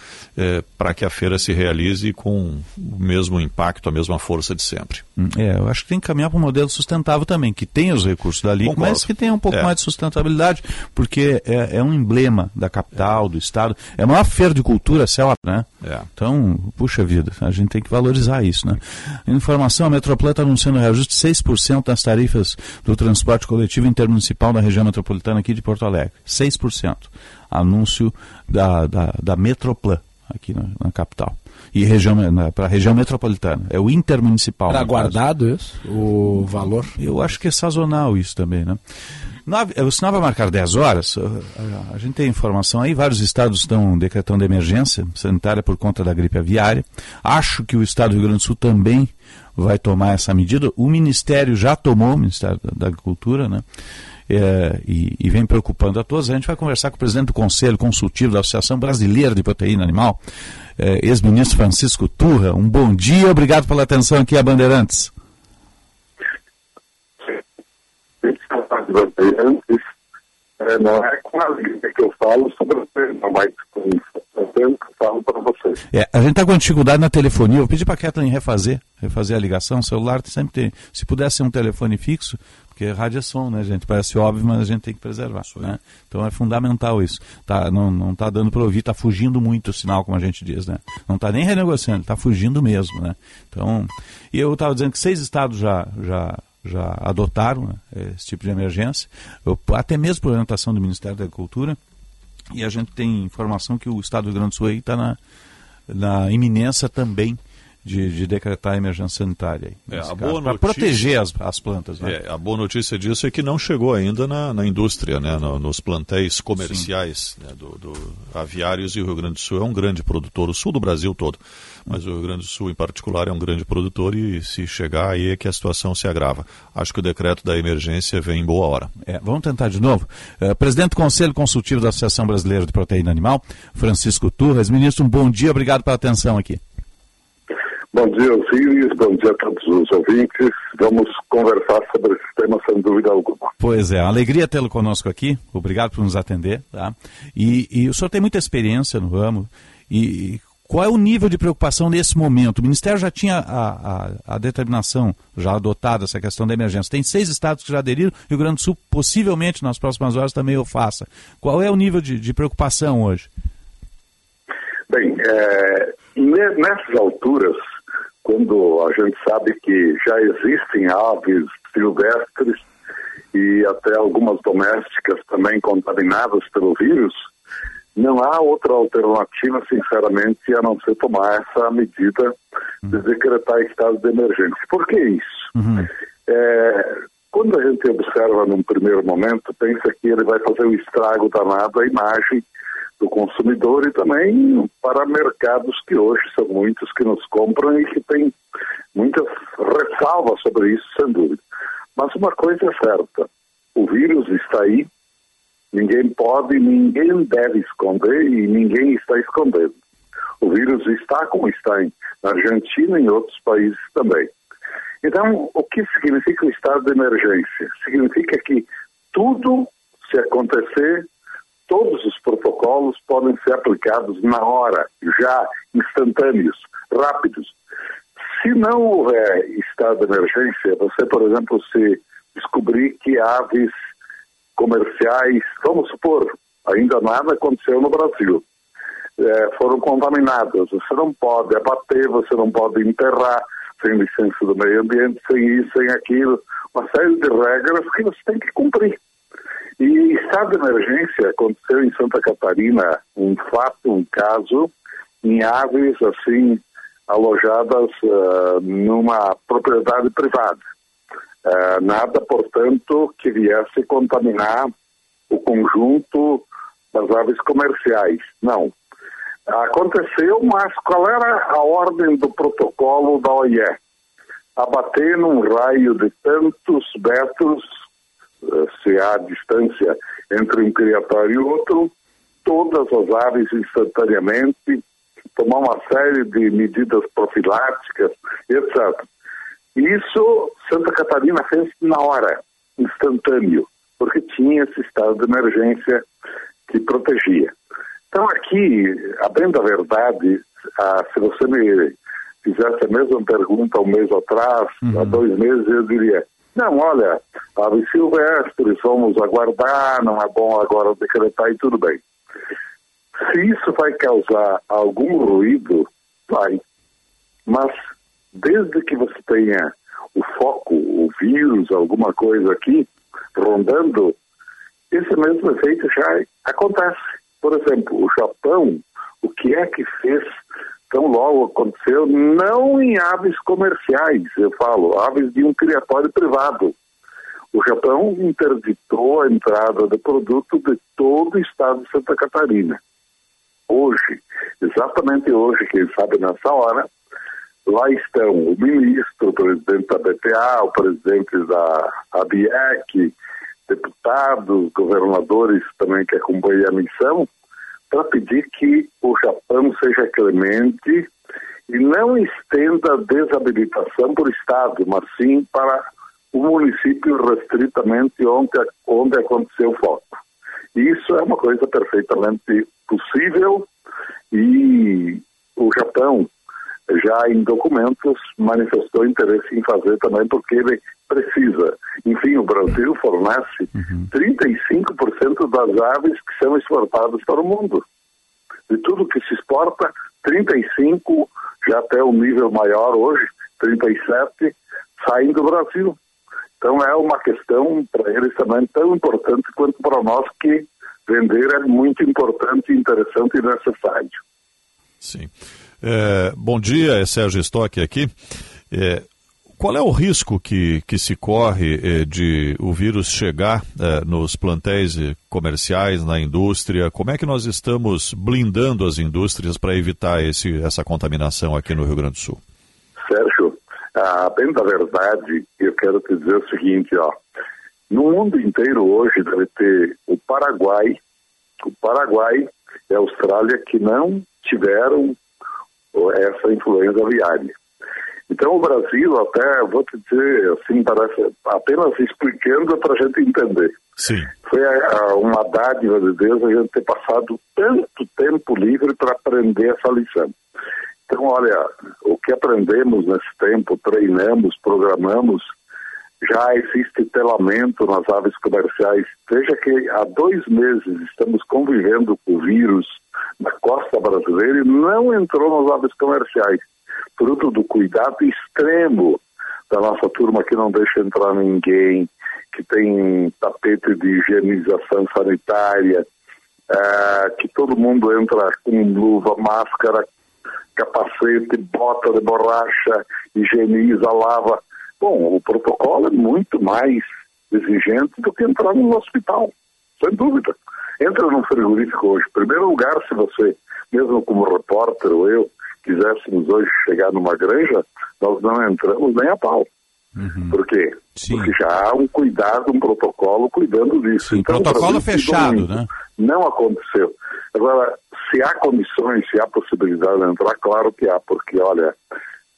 para que a feira se realize com o mesmo impacto, a mesma força de sempre. Hum, É, eu acho que tem que caminhar para um modelo sustentável também, que tenha os recursos da LIC, Concordo. mas que tenha um pouco É. mais de sustentabilidade, porque é, é um emblema da capital, do estado. É a maior feira de cultura, céu, né? É. Então, puxa vida, a gente tem que valorizar isso, né? Informação, a Metroplan está anunciando reajuste de 6% das tarifas do transporte coletivo intermunicipal da região metropolitana aqui de Porto Alegre. 6%. Anúncio da, da, da Metroplan aqui na, na capital. E região, para a região metropolitana. É o intermunicipal. Era no caso. guardado isso? O valor? Eu acho que é sazonal isso também, né? Nove- O sinal vai marcar 10 horas. A- A gente tem informação aí, vários estados estão decretando emergência sanitária por conta da gripe aviária. Acho que o estado do Rio Grande do Sul também vai tomar essa medida. O Ministério já tomou, o Ministério da Agricultura, né? É, e, e vem preocupando a todos. A gente vai conversar com o presidente do Conselho Consultivo da Associação Brasileira de Proteína Animal, é, ex-ministro Francisco Turra. Um bom dia, obrigado pela atenção aqui a Bandeirantes. Bandeirantes, é, não é com alegria que eu falo sobre o tema, mas com o tempo que eu falo para vocês. É, a gente está com dificuldade na telefonia. Eu vou pedir para a Kathleen refazer, refazer a ligação. O celular sempre tem. Se pudesse ser um telefone fixo, porque rádio é som, né, gente? Parece óbvio, mas a gente tem que preservar. Né? Então é fundamental isso. Tá, não não está dando para ouvir, está fugindo muito o sinal, como a gente diz, né? Não está nem renegociando, está fugindo mesmo, né? Então, e eu estava dizendo que seis estados já, já, já adotaram né, esse tipo de emergência, eu, até mesmo por orientação do Ministério da Agricultura. E a gente tem informação que o Estado do Rio Grande do Sul está na, na iminência também de, de decretar a emergência sanitária. É, Para proteger as, as plantas. Né? É, a boa notícia disso é que não chegou ainda na, na indústria, né, no- nos plantéis comerciais né, do, do aviários e o Rio Grande do Sul é um grande produtor, o sul do Brasil todo, mas o Rio Grande do Sul em particular é um grande produtor e se chegar aí é que a situação se agrava. Acho que o decreto da emergência vem em boa hora. É, vamos tentar de novo. Eh, presidente do Conselho Consultivo da Associação Brasileira de Proteína Animal, Francisco Turras. Ministro, um bom dia, obrigado pela atenção aqui. Bom dia, Osiris, bom dia a todos os ouvintes. Vamos conversar sobre esse tema sem dúvida alguma. Pois é, alegria tê-lo conosco aqui. Obrigado por nos atender. Tá? E, e o senhor tem muita experiência no ramo. E, e qual é o nível de preocupação nesse momento? O Ministério já tinha a, a, a determinação, já adotada essa questão da emergência. Tem seis estados que já aderiram, Rio Grande do Sul possivelmente nas próximas horas também o faça. Qual é o nível de, de preocupação hoje? Bem, é, ne- nessas alturas, quando a gente sabe que já existem aves silvestres e até algumas domésticas também contaminadas pelo vírus, não há outra alternativa, sinceramente, a não ser tomar essa medida de decretar estado de emergência. Por que isso? É, quando a gente gente observa num primeiro momento, pensa que ele vai fazer um estrago danado à imagem do consumidor e também para mercados que hoje são muitos que nos compram e que têm muitas ressalvas sobre isso, sem dúvida. Mas uma coisa é certa, o vírus está aí, ninguém pode, ninguém deve esconder e ninguém está escondendo. O vírus está como está na Argentina e em outros países também. Então, o que significa o estado de emergência? Significa que tudo, se acontecer, todos os protocolos podem ser aplicados na hora, já instantâneos, rápidos. Se não houver estado de emergência, você, por exemplo, se descobrir que aves comerciais, vamos supor, ainda nada aconteceu no Brasil, é, foram contaminadas. Você não pode abater, você não pode enterrar sem licença do meio ambiente, sem isso, sem aquilo, uma série de regras que você tem que cumprir. E estado de emergência aconteceu em Santa Catarina um fato, um caso, em aves assim alojadas uh, numa propriedade privada. Uh, nada, portanto, que viesse contaminar o conjunto das aves comerciais. Não. Aconteceu, mas qual era a ordem do protocolo da OIE? Abater num raio de tantos metros, se há distância entre um criatório e outro, todas as aves instantaneamente, tomar uma série de medidas profiláticas, etc. Isso Santa Catarina fez na hora, instantâneo, porque tinha esse estado de emergência que protegia. Então aqui, a bem da verdade, ah, se você me fizesse a mesma pergunta um mês atrás, uhum. há dois meses, eu diria, não, olha, aves silvestres, vamos aguardar, não é bom agora decretar e tudo bem. Se isso vai causar algum ruído, vai. Mas desde que você tenha o foco, o vírus, alguma coisa aqui rondando, esse mesmo efeito já acontece. Por exemplo, o Japão, o que é que fez tão logo aconteceu? Não em aves comerciais, eu falo, aves de um criatório privado. O Japão interditou a entrada de produto de todo o estado de Santa Catarina hoje, exatamente hoje, quem sabe nessa hora, lá estão o ministro, o presidente da BPA, o presidente da ABIEC, deputados, governadores também que acompanham a missão, para pedir que o Japão seja clemente e não estenda a desabilitação por Estado, mas sim para o município restritamente onde, onde aconteceu o foco. Isso é uma coisa perfeitamente possível e o Japão já em documentos manifestou interesse em fazer também porque ele precisa. Enfim, o Brasil fornece uhum. 35% das aves que são exportadas para o mundo. De tudo que se exporta, 35 já até o um nível maior hoje, 37 saem do Brasil. Então é uma questão para eles também tão importante quanto para nós que vender é muito importante, interessante e necessário. Sim. É, bom dia, é Sérgio Stock aqui. É, qual é o risco que, que se corre é, de o vírus chegar é, nos plantéis comerciais, na indústria? Como é que nós estamos blindando as indústrias para evitar esse, essa contaminação aqui no Rio Grande do Sul? Sérgio, a bem da verdade, eu quero te dizer o seguinte, ó. No mundo inteiro hoje deve ter o Paraguai, o Paraguai e a Austrália que não tiveram essa influenza aviária. Então o Brasil até, vou te dizer assim, parece apenas explicando para a gente entender. Sim. Foi a, a, uma dádiva de Deus a gente ter passado tanto tempo livre para aprender essa lição. Então, olha, o que aprendemos nesse tempo, treinamos, programamos, já existe telamento nas aves comerciais. Veja que há dois meses estamos convivendo com o vírus na costa brasileira e não entrou nas aves comerciais, fruto do cuidado extremo da nossa turma que não deixa entrar ninguém, que tem tapete de higienização sanitária, é, que todo mundo entra com luva, máscara, capacete, bota de borracha, higieniza, lava. Bom, o protocolo é muito mais exigente do que entrar num hospital, sem dúvida. Entra num frigorífico hoje. Em primeiro lugar, se você, mesmo como repórter ou eu, quiséssemos hoje chegar numa granja, nós não entramos nem a pau. Por quê? Porque já há um cuidado, um protocolo cuidando disso. então, protocolo fechado, domina. né? Não aconteceu. Agora, se há condições, se há possibilidade de entrar, claro que há, porque, olha,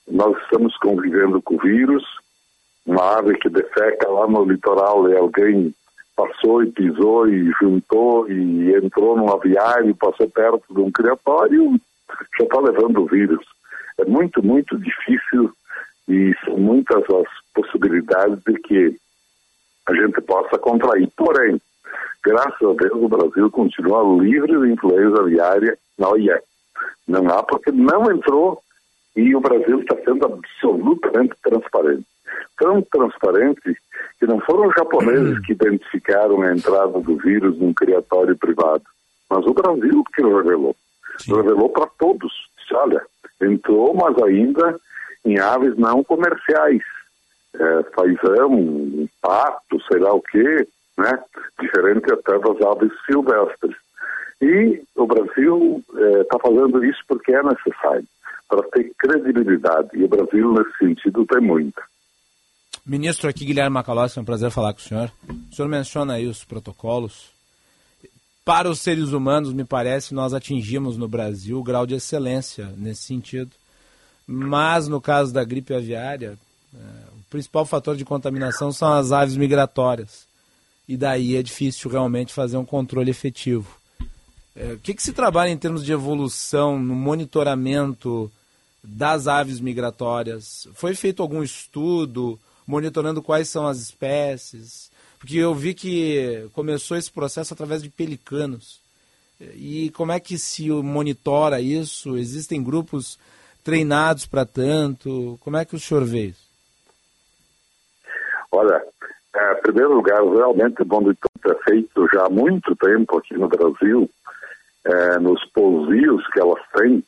nós estamos convivendo com o vírus, uma ave que defeca lá no litoral e alguém passou e pisou e juntou e entrou num aviário, passou perto de um criatório, já está levando o vírus. É muito, muito difícil e são muitas as possibilidades de que a gente possa contrair. Porém, graças a Deus, o Brasil continua livre de influenza aviária na OIE. Não há porque não entrou e o Brasil está sendo absolutamente transparente. Tão transparente que não foram os japoneses que identificaram a entrada do vírus num criatório privado, mas o Brasil que revelou. Revelou para todos. Disse, olha, entrou, mas ainda em aves não comerciais. É, pato, sei lá o quê, né? Diferente até das aves silvestres. E o Brasil está fazendo isso porque é necessário, para ter credibilidade. E o Brasil, nesse sentido, tem muito. Ministro, aqui Guilherme Macalossi, é um prazer falar com o senhor. O senhor menciona aí os protocolos. Para os seres humanos, me parece, nós atingimos no Brasil o grau de excelência nesse sentido. Mas no caso da gripe aviária, é, o principal fator de contaminação são as aves migratórias. E daí é difícil realmente fazer um controle efetivo. É, o que, que se trabalha em termos de evolução no monitoramento das aves migratórias? Foi feito algum estudo monitorando quais são as espécies? Porque eu vi que começou esse processo através de pelicanos. E como é que se monitora isso? Existem grupos treinados para tanto? Como é que o senhor vê isso? Olha, é, em primeiro lugar, realmente o monitoramento é feito já há muito tempo aqui no Brasil, é, nos pousios que elas têm,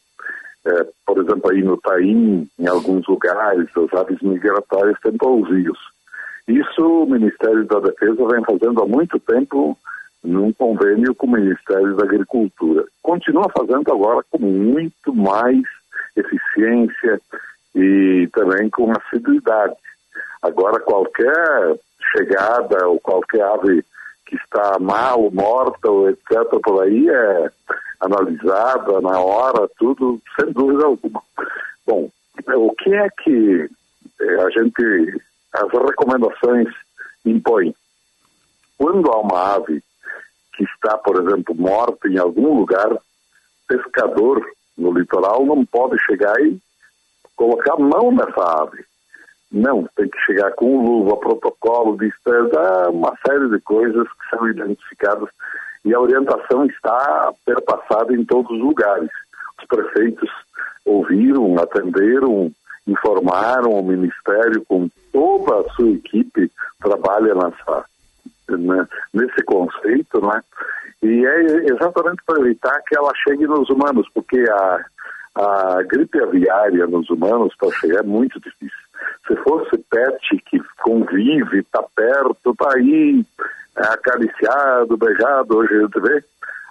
é, por exemplo, aí no Taim, em alguns lugares, as aves migratórias têm pousios. Isso o Ministério da Defesa vem fazendo há muito tempo num convênio com o Ministério da Agricultura. Continua fazendo agora com muito mais eficiência e também com assiduidade. Agora, qualquer chegada ou qualquer ave que está mal, morta ou etc. por aí é analisada na hora, tudo, sem dúvida alguma. Bom, o que é que eh, a gente, as recomendações impõem? Quando há uma ave que está, por exemplo, morta em algum lugar, pescador no litoral não pode chegar e colocar mão nessa ave. Não, tem que chegar com luva, protocolo de estrada, uma série de coisas que são identificadas e a orientação está perpassada em todos os lugares. Os prefeitos ouviram, atenderam, informaram o Ministério com toda a sua equipe trabalha nessa, né, nesse conceito, né? E é exatamente para evitar que ela chegue nos humanos, porque a, a gripe aviária nos humanos para chegar é muito difícil. Se fosse pet que convive, está perto, está aí, é, acariciado, beijado, hoje a gente vê,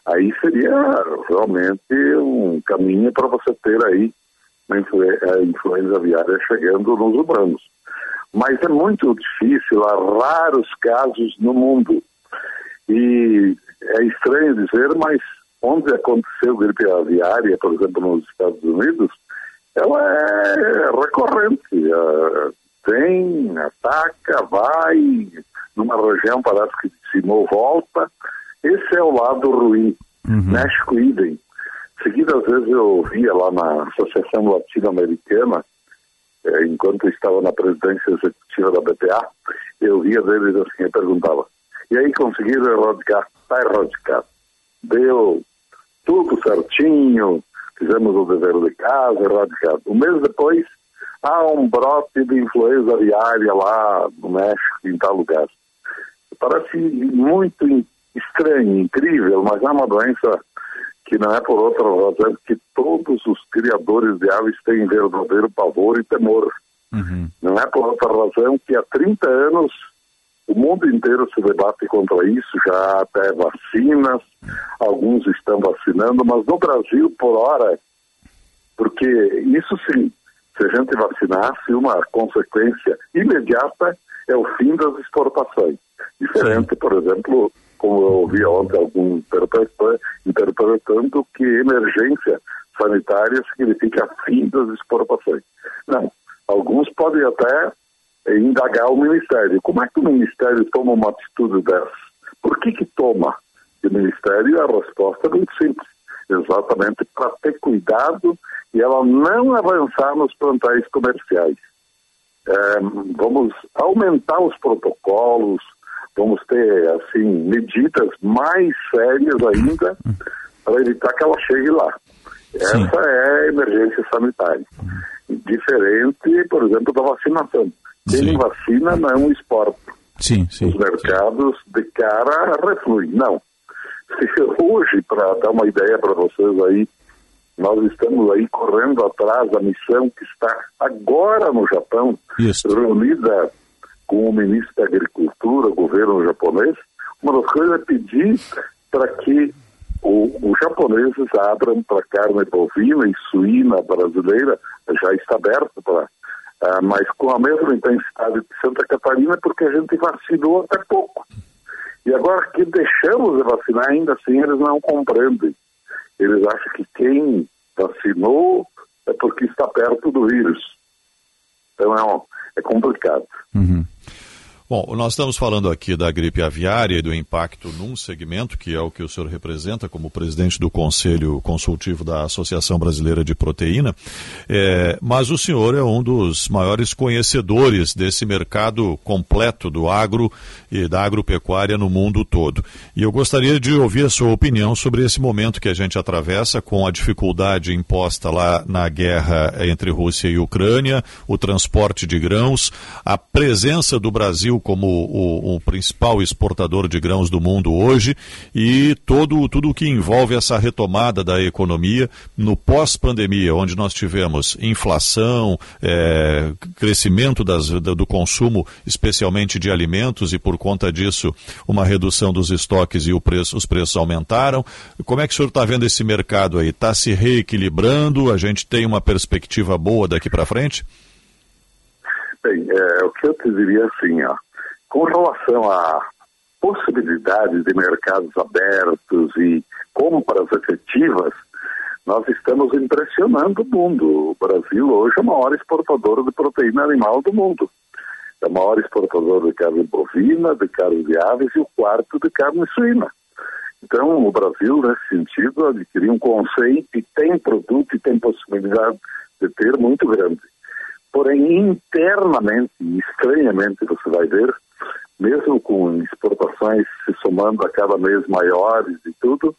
aí seria realmente um caminho para você ter aí a, influ a influenza aviária chegando nos humanos. Mas é muito difícil, há raros casos no mundo. E é estranho dizer, mas onde aconteceu gripe aviária, por exemplo, nos Estados Unidos, ela é recorrente. Uh, vem, ataca, vai, numa região parece que dizimou, volta. Esse é o lado ruim. Uhum. México, idem. Seguidas vezes eu via lá na Associação Latino-Americana, eh, enquanto estava na presidência executiva da BTA, eu via deles assim, eu perguntava, e aí conseguiram erradicar? Está erradicado. Deu tudo certinho, fizemos o dever de casa, erradicado. Um mês depois, há um brote de influenza aviária lá no México, em tal lugar. Parece muito estranho, incrível, mas é uma doença que não é por outra razão que todos os criadores de aves têm verdadeiro pavor e temor. Uhum. Não é por outra razão que há 30 anos O mundo inteiro se debate contra isso, já até vacinas, alguns estão vacinando, mas no Brasil, por hora, porque isso sim, se a gente vacinasse, uma consequência imediata é o fim das exportações. Diferente, por exemplo, como eu ouvi ontem algum interpretando, interpretando que emergência sanitária significa fim das exportações. Não, alguns podem até indagar o Ministério. Como é que o Ministério toma uma atitude dessa? Por que que toma? E o Ministério, a resposta é muito simples. Exatamente para ter cuidado e ela não avançar nos plantéis comerciais. É, vamos aumentar os protocolos, vamos ter, assim, medidas mais sérias ainda para evitar que ela chegue lá. Essa é a emergência sanitária. Diferente, por exemplo, da vacinação. Quem vacina não é esporte. Sim, sim. Os mercados de cara refluem. Não. Hoje, para dar uma ideia para vocês aí, nós estamos aí correndo atrás da missão que está agora no Japão, Isso. reunida com o ministro da Agricultura, governo japonês. Uma das coisas é pedir para que o, os japoneses abram para carne bovina e suína brasileira, já está aberto para. Ah, mas com a mesma intensidade de Santa Catarina, porque a gente vacinou até pouco. E agora que deixamos de vacinar, ainda assim eles não compreendem. Eles acham que quem vacinou é porque está perto do vírus. Então é, é complicado. Bom, nós estamos falando aqui da gripe aviária e do impacto num segmento, que é o que o senhor representa como presidente do Conselho Consultivo da Associação Brasileira de Proteína, É, mas o senhor é um dos maiores conhecedores desse mercado completo do agro e da agropecuária no mundo todo. E eu gostaria de ouvir a sua opinião sobre esse momento que a gente atravessa com a dificuldade imposta lá na guerra entre Rússia e Ucrânia, o transporte de grãos, a presença do Brasil como o, o principal exportador de grãos do mundo hoje e todo tudo o que envolve essa retomada da economia no pós-pandemia, onde nós tivemos inflação, eh, crescimento das- do consumo, especialmente de alimentos, e por conta disso uma redução dos estoques e preço, os preços aumentaram. Como é que o senhor está vendo esse mercado aí? Está se reequilibrando? A gente tem uma perspectiva boa daqui para frente? Bem, é, o que eu te diria assim, ó, com relação à possibilidade de mercados abertos e compras efetivas, nós estamos impressionando o mundo. O Brasil hoje é o maior exportador de proteína animal do mundo. É o maior exportador de carne bovina, de carne de aves e o quarto de carne suína. Então, o Brasil, nesse sentido, adquiriu um conceito e tem produto e tem possibilidade de ter muito grande. Porém, internamente, e estranhamente, você vai ver, mesmo com exportações se somando a cada mês maiores e tudo,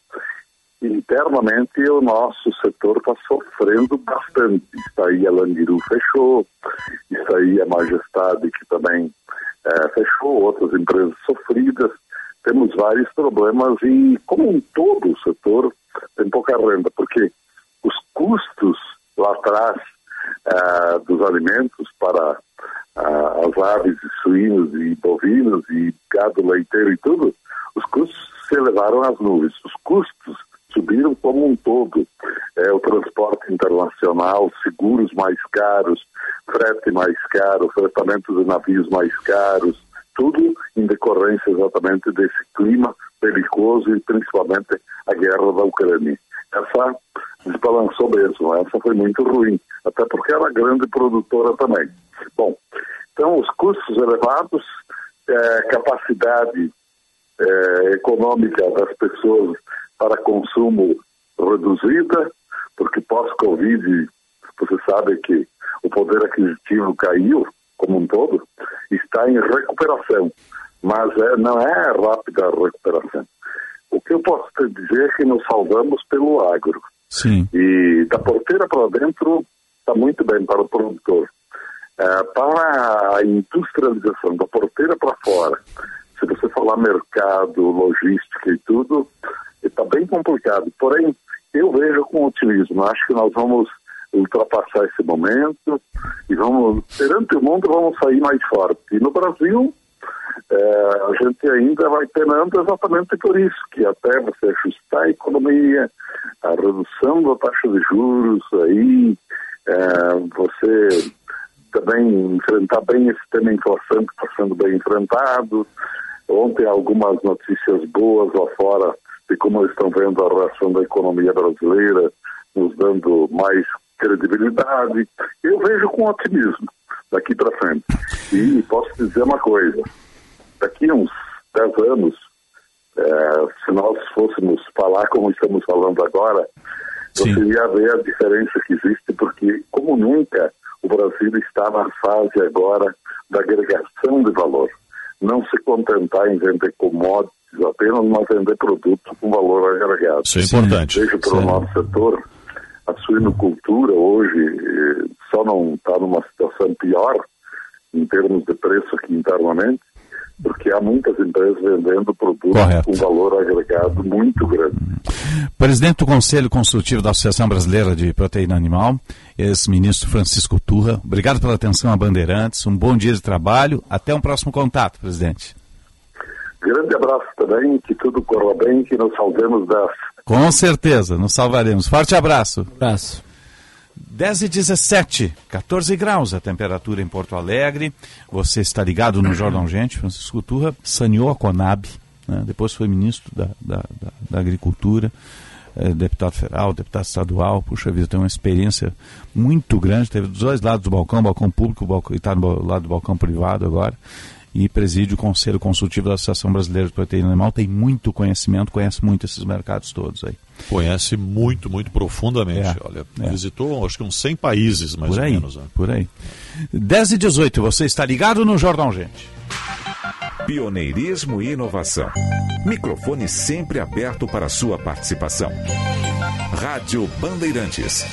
internamente o nosso setor está sofrendo bastante. Está aí a Langiru fechou, está aí a Majestade que também eh, fechou, outras empresas sofridas. Temos vários problemas e, como um todo, o setor tem pouca renda, porque os custos lá atrás ah, dos alimentos para as aves e suínos e bovinos e gado leiteiro e tudo, os custos se elevaram às nuvens. Os custos subiram como um todo. É, o transporte internacional, seguros mais caros, frete mais caro, fretamento de navios mais caros, tudo em decorrência exatamente desse clima belicoso e principalmente a guerra da Ucrânia. Essa desbalançou mesmo, essa foi muito ruim, até porque era grande produtora também. Bom, então os custos elevados, eh, capacidade eh, econômica das pessoas para consumo reduzida, porque pós-Covid, você sabe que o poder aquisitivo caiu como um todo, está em recuperação, mas é, não é rápida a recuperação. O que eu posso te dizer é que nos salvamos pelo agro. Sim. E da porteira para dentro está muito bem para o produtor. Eh, para a industrialização, da porteira para fora, se você falar mercado, logística e tudo, está bem complicado. Porém, eu vejo com otimismo. Acho que nós vamos ultrapassar esse momento e vamos, perante o mundo, vamos sair mais forte. E no Brasil, é, a gente ainda vai penando exatamente por isso, que até você ajustar a economia, a redução da taxa de juros, aí é, você também enfrentar bem esse tema inflação que está sendo bem enfrentado. Ontem algumas notícias boas lá fora de como estão vendo a reação da economia brasileira, nos dando mais credibilidade. Eu vejo com otimismo daqui para frente. E posso dizer uma coisa, daqui a uns 10 anos, é, se nós fôssemos falar como estamos falando agora, você ia ver a diferença que existe, porque como nunca o Brasil está na fase agora da agregação de valor. Não se contentar em vender commodities apenas, mas vender produtos com valor agregado. Isso é importante. Veja pelo nosso setor, a suinocultura hoje eh, só não está numa situação pior em termos de preço aqui internamente, porque há muitas empresas vendendo produtos Correto. com valor agregado muito grande. Presidente do Conselho Consultivo da Associação Brasileira de Proteína Animal, ex-ministro Francisco Turra, obrigado pela atenção a Bandeirantes, um bom dia de trabalho, até um próximo contato, presidente. Grande abraço também, que tudo corra bem, que nos salvemos das Com certeza, nos salvaremos. Forte abraço. Abraço. 10 e 17, 14 graus a temperatura em Porto Alegre. Você está ligado no Jordão Gente, Francisco Turra saneou a Conab, né? depois foi ministro da, da, da, da Agricultura, eh, deputado federal, deputado estadual. Puxa vida, tem uma experiência muito grande. Teve dos dois lados do balcão, balcão público, balcão, e está no lado do balcão privado agora. E preside o Conselho Consultivo da Associação Brasileira de Proteína Animal. Tem muito conhecimento, conhece muito esses mercados todos aí. Conhece muito, muito profundamente. É, Olha, é. visitou acho que uns 100 países, mais por ou aí, menos. né? por aí. 10 e 18, você está ligado no Jordão Gente. Pioneirismo e inovação. Microfone sempre aberto para sua participação. Rádio Bandeirantes.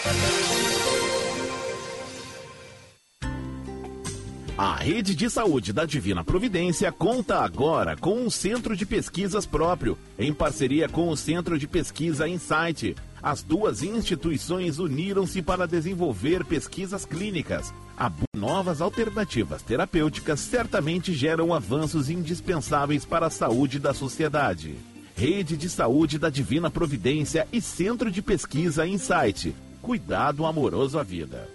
A rede de saúde da Divina Providência conta agora com um centro de pesquisas próprio, em parceria com o Centro de Pesquisa Insight. As duas instituições uniram-se para desenvolver pesquisas clínicas. A novas alternativas terapêuticas certamente geram avanços indispensáveis para a saúde da sociedade. Rede de Saúde da Divina Providência e Centro de Pesquisa Insight. Cuidado amoroso à vida.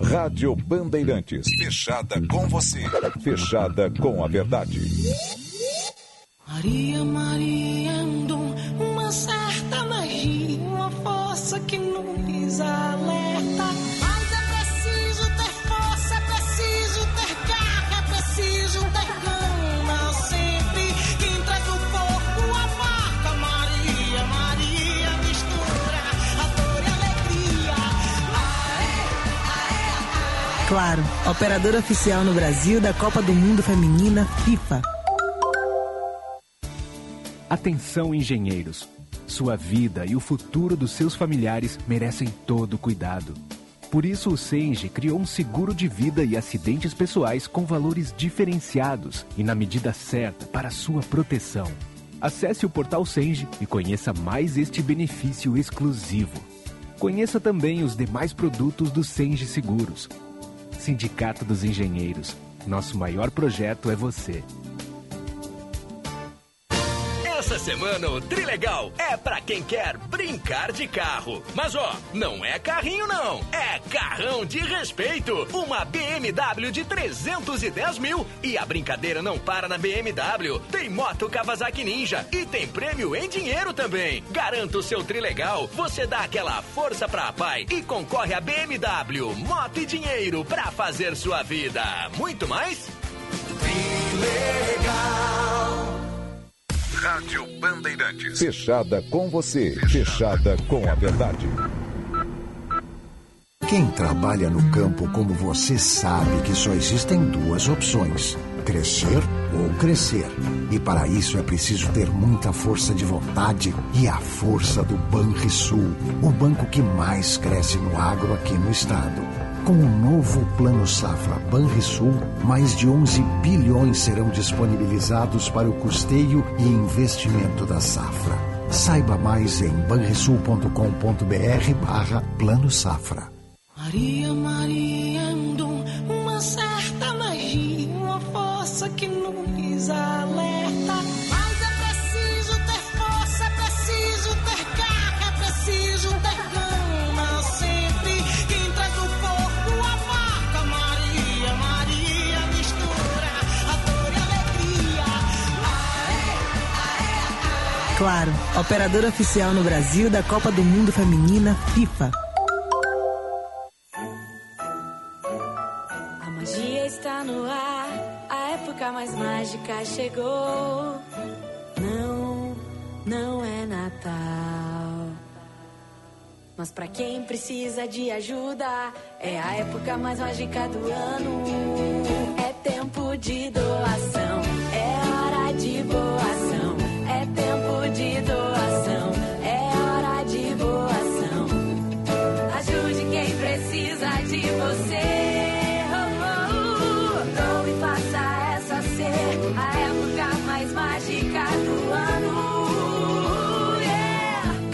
Rádio Bandeirantes. Fechada com você. Fechada com a verdade. Maria, Maria, andou uma certa magia, uma força que nos. Claro, operadora oficial no Brasil da Copa do Mundo Feminina FIFA. Atenção, engenheiros. Sua vida e o futuro dos seus familiares merecem todo cuidado. Por isso, o Senge criou um seguro de vida e acidentes pessoais com valores diferenciados e na medida certa para sua proteção. Acesse o portal Senge e conheça mais este benefício exclusivo. Conheça também os demais produtos do Senge Seguros. Sindicato dos Engenheiros. Nosso maior projeto é você. Semana o Trilegal é pra quem quer brincar de carro. Mas ó, não é carrinho não, é carrão de respeito. Uma BMW de 310 mil e a brincadeira não para na BMW. Tem moto Kawasaki Ninja e tem prêmio em dinheiro também. Garanta o seu Trilegal, você dá aquela força pra pai e concorre a BMW, moto e dinheiro pra fazer sua vida. Muito mais? Rádio Bandeirantes. Fechada com você. Fechada com a verdade. Quem trabalha no campo como você sabe que só existem duas opções: crescer ou crescer. E para isso é preciso ter muita força de vontade e a força do Banrisul, o banco que mais cresce no agro aqui no estado. Com o novo Plano Safra Banrisul, mais de 11 bilhões serão disponibilizados para o custeio e investimento da safra. Saiba mais em banrisul.com.br barra Plano Safra. Maria, Maria, uma Claro, operadora oficial no Brasil da Copa do Mundo Feminina FIFA. A magia está no ar, a época mais mágica chegou. Não, não é Natal. Mas pra quem precisa de ajuda, é a época mais mágica do ano. É tempo de doação, é hora de boa ação. É tempo de doação,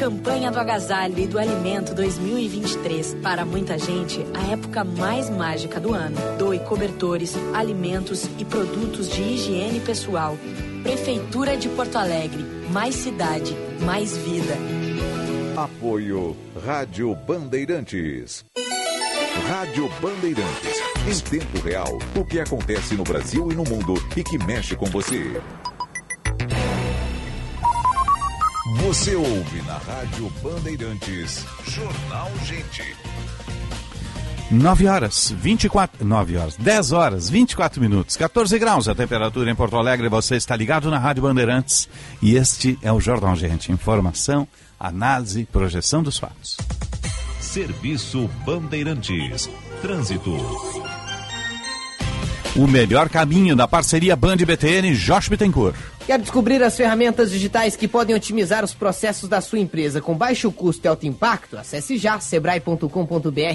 Campanha do Agasalho e do Alimento 2023. Para muita gente, a época mais mágica do ano. Doe cobertores, alimentos e produtos de higiene pessoal. Prefeitura de Porto Alegre. Mais cidade, mais vida. Apoio Rádio Bandeirantes. Rádio Bandeirantes. Em tempo real, o que acontece no Brasil e no mundo e que mexe com você. Você ouve na Rádio Bandeirantes. Jornal Gente. 9 horas, 24, 9 horas, 10 horas, 24 minutos, 14 graus a temperatura em Porto Alegre. Você está ligado na Rádio Bandeirantes e este é o Jornal Gente. Informação, análise, projeção dos fatos. Serviço Bandeirantes. Trânsito. O melhor caminho da parceria Band BTN Josh Bittencourt. Quer descobrir as ferramentas digitais que podem otimizar os processos da sua empresa com baixo custo e alto impacto? Acesse já sebrae.com.br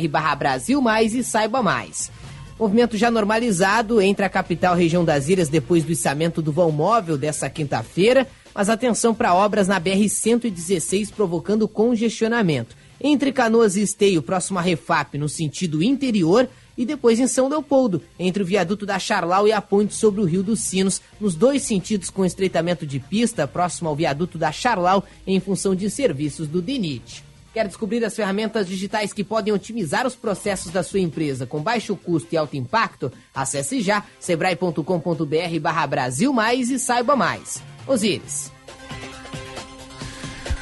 barra Brasil Mais e saiba mais. Movimento já normalizado entre a capital região das ilhas depois do içamento do vão móvel dessa quinta-feira, mas atenção para obras na BR-116 provocando congestionamento. Entre Canoas e Esteio, próximo à Refap, no sentido interior, e depois em São Leopoldo, entre o viaduto da Charlau e a ponte sobre o Rio dos Sinos, nos dois sentidos com estreitamento de pista, próximo ao viaduto da Charlau, em função de serviços do DENIT. Quer descobrir as ferramentas digitais que podem otimizar os processos da sua empresa com baixo custo e alto impacto? Acesse já sebrae.com.br barra Brasil Mais e saiba mais. Osíris.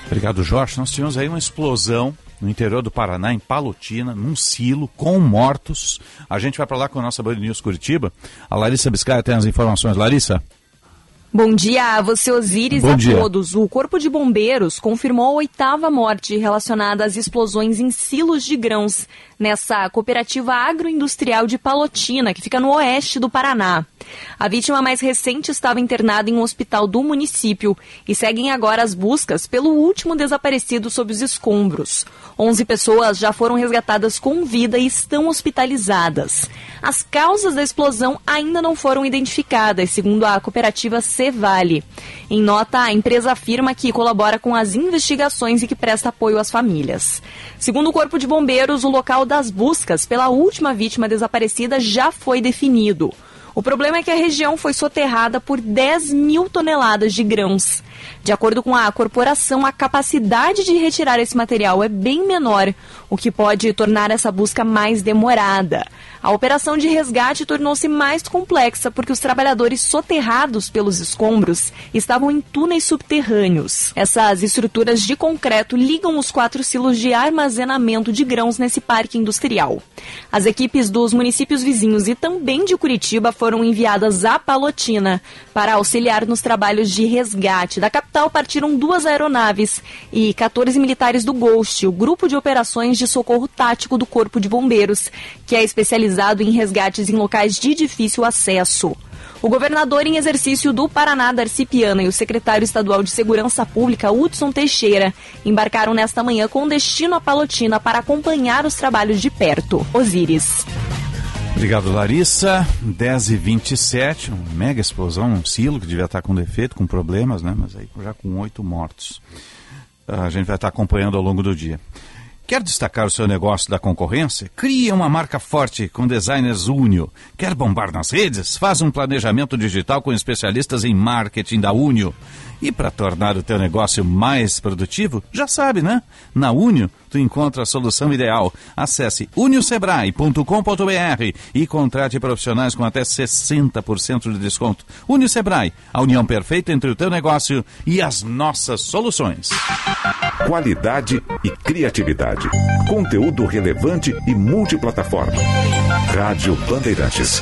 Obrigado, Jorge. Nós tivemos aí uma explosão no interior do Paraná, em Palotina, num silo, com mortos. A gente vai para lá com a nossa Band News Curitiba. A Larissa Biscaia tem as informações. Larissa? Bom dia a você, Osíris, Bom a dia. todos. O Corpo de Bombeiros confirmou a oitava morte relacionada às explosões em silos de grãos nessa cooperativa agroindustrial de Palotina, que fica no oeste do Paraná. A vítima mais recente estava internada em um hospital do município e seguem agora as buscas pelo último desaparecido sob os escombros. 11 pessoas já foram resgatadas com vida e estão hospitalizadas. As causas da explosão ainda não foram identificadas, segundo a cooperativa Cevale. Em nota, a empresa afirma que colabora com as investigações e que presta apoio às famílias. Segundo o Corpo de Bombeiros, o local das buscas pela última vítima desaparecida já foi definido. O problema é que a região foi soterrada por 10 mil toneladas de grãos. De acordo com a corporação, a capacidade de retirar esse material é bem menor, o que pode tornar essa busca mais demorada. A operação de resgate tornou-se mais complexa porque os trabalhadores soterrados pelos escombros estavam em túneis subterrâneos. Essas estruturas de concreto ligam os quatro silos de armazenamento de grãos nesse parque industrial. As equipes dos municípios vizinhos e também de Curitiba foram enviadas à Palotina para auxiliar nos trabalhos de resgate. Da capital partiram duas aeronaves e 14 militares do Ghost, o grupo de operações de socorro tático do Corpo de Bombeiros, que é especializado em resgates em locais de difícil acesso. O governador em exercício do Paraná, Darcy Piana, e o secretário estadual de Segurança Pública, Hudson Teixeira, embarcaram nesta manhã com destino a Palotina para acompanhar os trabalhos de perto. Osíris. Obrigado, Larissa. 10 e 27 uma mega explosão, um silo que devia estar com defeito, com problemas, né? Mas aí já com oito mortos. A gente vai estar acompanhando ao longo do dia. Quer destacar o seu negócio da concorrência? Crie uma marca forte com designers Unio. Quer bombar nas redes? Faz um planejamento digital com especialistas em marketing da Unio. E para tornar o teu negócio mais produtivo, já sabe, né? Na Unio, tu encontra a solução ideal. Acesse uniosebrae.com.br e contrate profissionais com até 60% de desconto. Unio Sebrae, a união perfeita entre o teu negócio e as nossas soluções. Qualidade e criatividade. Conteúdo relevante e multiplataforma. Rádio Bandeirantes.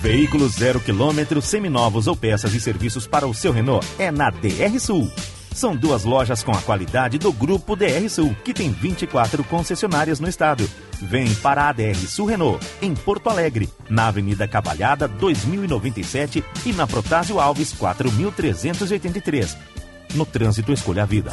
Veículos zero quilômetro, seminovos ou peças e serviços para o seu Renault é na DR Sul. São duas lojas com a qualidade do Grupo DR Sul, que tem 24 concessionárias no estado. Vem para a DR Sul Renault, em Porto Alegre, na Avenida Cavalhada 2097 e na Protásio Alves 4383. No trânsito, escolha a vida.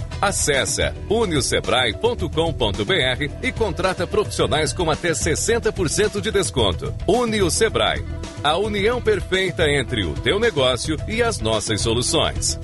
Acesse uniosebrae.com.br e contrata profissionais com até 60% de desconto. Unio Sebrae, a união perfeita entre o teu negócio e as nossas soluções.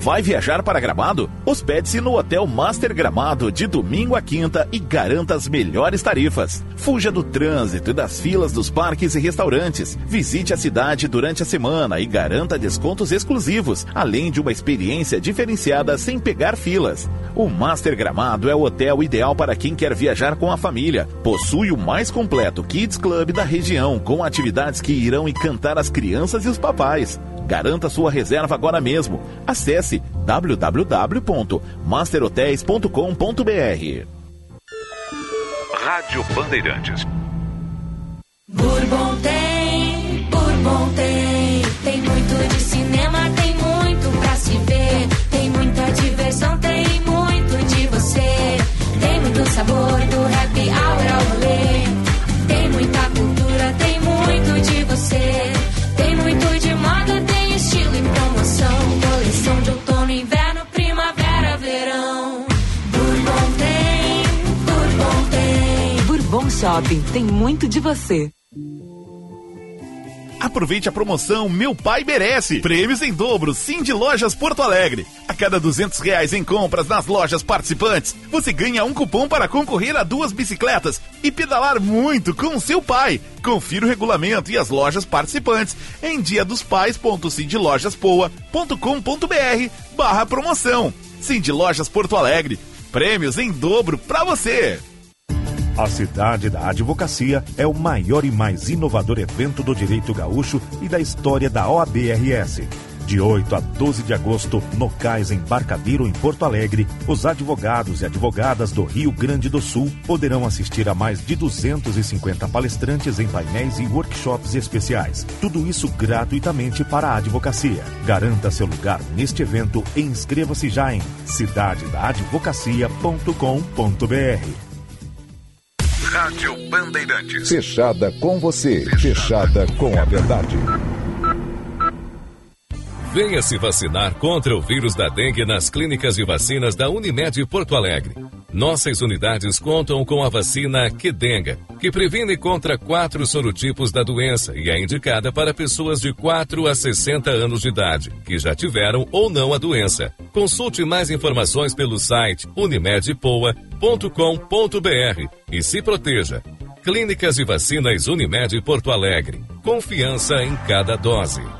Vai viajar para Gramado? Hospede-se no Hotel Master Gramado de domingo a quinta e garanta as melhores tarifas. Fuja do trânsito e das filas dos parques e restaurantes. Visite a cidade durante a semana e garanta descontos exclusivos, além de uma experiência diferenciada sem pegar filas. O Master Gramado é o hotel ideal para quem quer viajar com a família. Possui o mais completo Kids Club da região, com atividades que irão encantar as crianças e os papais. Garanta sua reserva agora mesmo. Acesse www.masterhotels.com.br. Rádio Bandeirantes. Bourbon Shopping tem muito de você. Aproveite a promoção Meu Pai Merece. Prêmios em dobro, Sim de Lojas Porto Alegre. A cada duzentos reais em compras nas lojas participantes, você ganha um cupom para concorrer a duas bicicletas e pedalar muito com seu pai. Confira o regulamento e as lojas participantes em diadosPais.cindlojaspoa.com.br barra promoção. Sim de Lojas Porto Alegre. Prêmios em dobro para você. A Cidade da Advocacia é o maior e mais inovador evento do direito gaúcho e da história da OABRS. De 8 a 12 de agosto, no Cais Embarcadero em Porto Alegre, os advogados e advogadas do Rio Grande do Sul poderão assistir a mais de 250 palestrantes em painéis e workshops especiais. Tudo isso gratuitamente para a advocacia. Garanta seu lugar neste evento e inscreva-se já em cidadedaadvocacia.com.br. Rádio Bandeirantes. Fechada com você. Fechada com a verdade. Venha se vacinar contra o vírus da dengue nas clínicas de vacinas da Unimed Porto Alegre. Nossas unidades contam com a vacina Quedenga, que previne contra quatro sorotipos da doença e é indicada para pessoas de 4 a 60 anos de idade, que já tiveram ou não a doença. Consulte mais informações pelo site unimedpoa.com.br e se proteja. Clínicas de Vacinas Unimed Porto Alegre. Confiança em cada dose.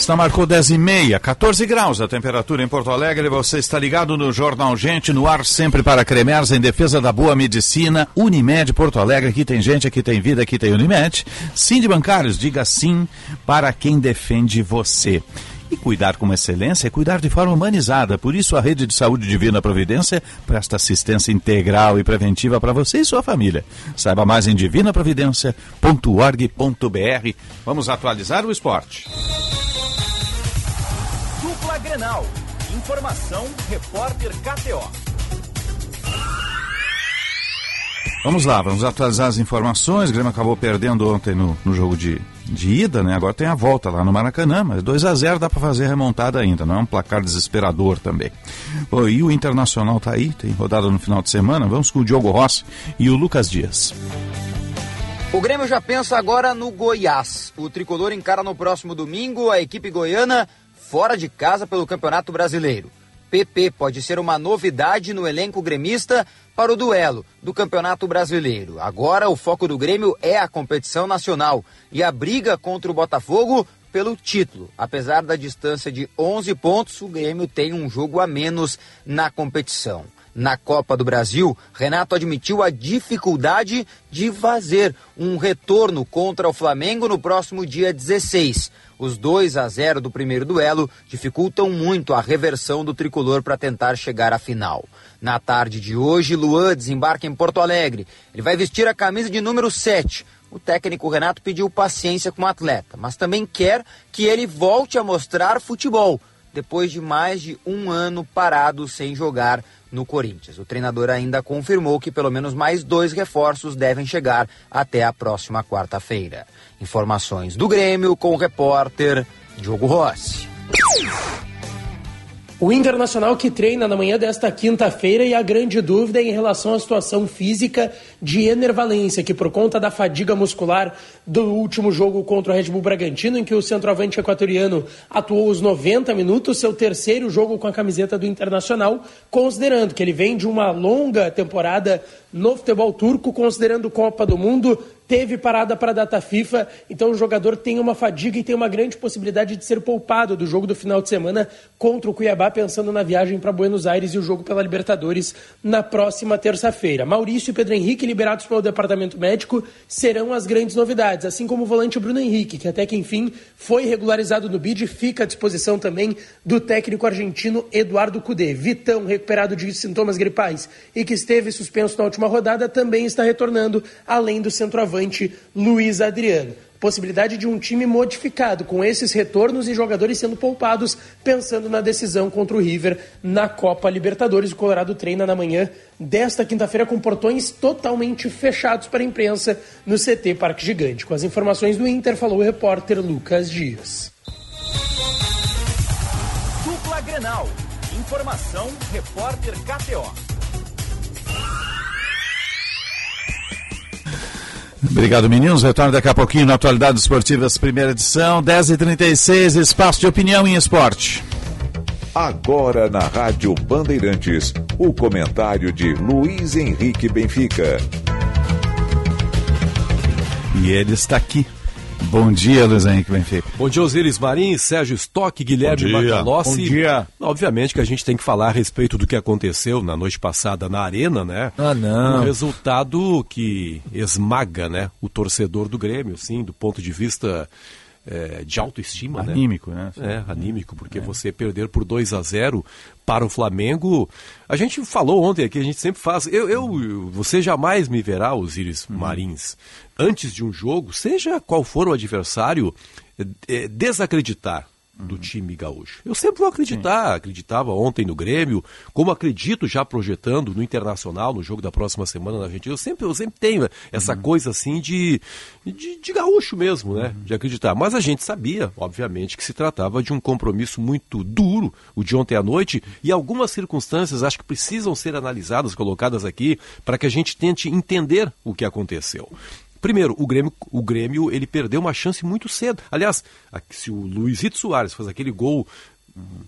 Está marcou 10 e meia, 14 graus a temperatura em Porto Alegre. Você está ligado no Jornal Gente, no ar sempre para Cremers, em defesa da boa medicina. Unimed Porto Alegre, aqui tem gente, aqui tem vida, aqui tem Unimed. Sim de bancários, diga sim para quem defende você. E cuidar com excelência é cuidar de forma humanizada. Por isso, a Rede de Saúde Divina Providência presta assistência integral e preventiva para você e sua família. Saiba mais em divinaprovidência.org.br. Vamos atualizar o esporte. Grenal. Informação, repórter KTO. Vamos lá, vamos atualizar as informações. O Grêmio acabou perdendo ontem no, no jogo de, de ida, né? Agora tem a volta lá no Maracanã, mas 2 a 0 dá para fazer remontada ainda, não é um placar desesperador também. Bom, e o Internacional tá aí, tem rodada no final de semana. Vamos com o Diogo Rossi e o Lucas Dias. O Grêmio já pensa agora no Goiás. O tricolor encara no próximo domingo a equipe goiana fora de casa pelo Campeonato Brasileiro. PP pode ser uma novidade no elenco gremista para o duelo do Campeonato Brasileiro. Agora o foco do Grêmio é a competição nacional e a briga contra o Botafogo pelo título. Apesar da distância de 11 pontos, o Grêmio tem um jogo a menos na competição. Na Copa do Brasil, Renato admitiu a dificuldade de fazer um retorno contra o Flamengo no próximo dia 16. Os 2 a 0 do primeiro duelo dificultam muito a reversão do tricolor para tentar chegar à final. Na tarde de hoje, Luan desembarca em Porto Alegre. Ele vai vestir a camisa de número 7. O técnico Renato pediu paciência com o atleta, mas também quer que ele volte a mostrar futebol, depois de mais de um ano parado sem jogar no Corinthians. O treinador ainda confirmou que pelo menos mais dois reforços devem chegar até a próxima quarta-feira. Informações do Grêmio com o repórter Diogo Rossi. O Internacional que treina na manhã desta quinta-feira e a grande dúvida é em relação à situação física de Ener Valência, que por conta da fadiga muscular do último jogo contra o Red Bull Bragantino, em que o centroavante equatoriano atuou os 90 minutos, seu terceiro jogo com a camiseta do Internacional, considerando que ele vem de uma longa temporada no futebol turco, considerando Copa do Mundo, teve parada para a data FIFA, então o jogador tem uma fadiga e tem uma grande possibilidade de ser poupado do jogo do final de semana contra o Cuiabá, pensando na viagem para Buenos Aires e o jogo pela Libertadores na próxima terça-feira. Maurício e Pedro Henrique, liberados pelo departamento médico, serão as grandes novidades, assim como o volante Bruno Henrique, que até que enfim foi regularizado no BID, fica à disposição também do técnico argentino Eduardo Cudê. Vitão, recuperado de sintomas gripais e que esteve suspenso na última rodada, também está retornando, além do centroavante Luiz Adriano. Possibilidade de um time modificado, com esses retornos e jogadores sendo poupados, pensando na decisão contra o River na Copa Libertadores. O Colorado treina na manhã desta quinta-feira com portões totalmente fechados para a imprensa no CT Parque Gigante. Com as informações do Inter, falou o repórter Lucas Dias. Dupla Grenal. Informação, repórter KTO. Obrigado, meninos. Retorno daqui a pouquinho na Atualidades Esportivas, primeira edição, 10h36, espaço de opinião em esporte. Agora na Rádio Bandeirantes, o comentário de Luiz Henrique Benfica. E ele está aqui. Bom dia, Luiz Henrique Benfica. Bom dia, Osiris Marins, Sérgio Stock, Guilherme Bom dia. Macalossi. Bom dia. Obviamente que a gente tem que falar a respeito do que aconteceu na noite passada na Arena, né? Ah, não. Um resultado que esmaga, né, o torcedor do Grêmio, sim, do ponto de vista é, de autoestima, né? Anímico, né? É, anímico, porque você perder por 2 a 0 para o Flamengo. A gente falou ontem aqui, a gente sempre faz. Eu, eu você jamais me verá, Osiris Marins, antes de um jogo, seja qual for o adversário, é, desacreditar do time gaúcho. Eu sempre vou acreditar, acreditava ontem no Grêmio, como acredito já projetando no Internacional, no jogo da próxima semana na Argentina. Eu sempre, eu sempre tenho essa coisa assim de, de, de gaúcho mesmo, né? De acreditar. Mas a gente sabia, obviamente, que se tratava de um compromisso muito duro, o de ontem à noite, e algumas circunstâncias acho que precisam ser analisadas, colocadas aqui, para que a gente tente entender o que aconteceu. Primeiro, o Grêmio, o Grêmio ele perdeu uma chance muito cedo. Aliás, se o Luizito Soares faz aquele gol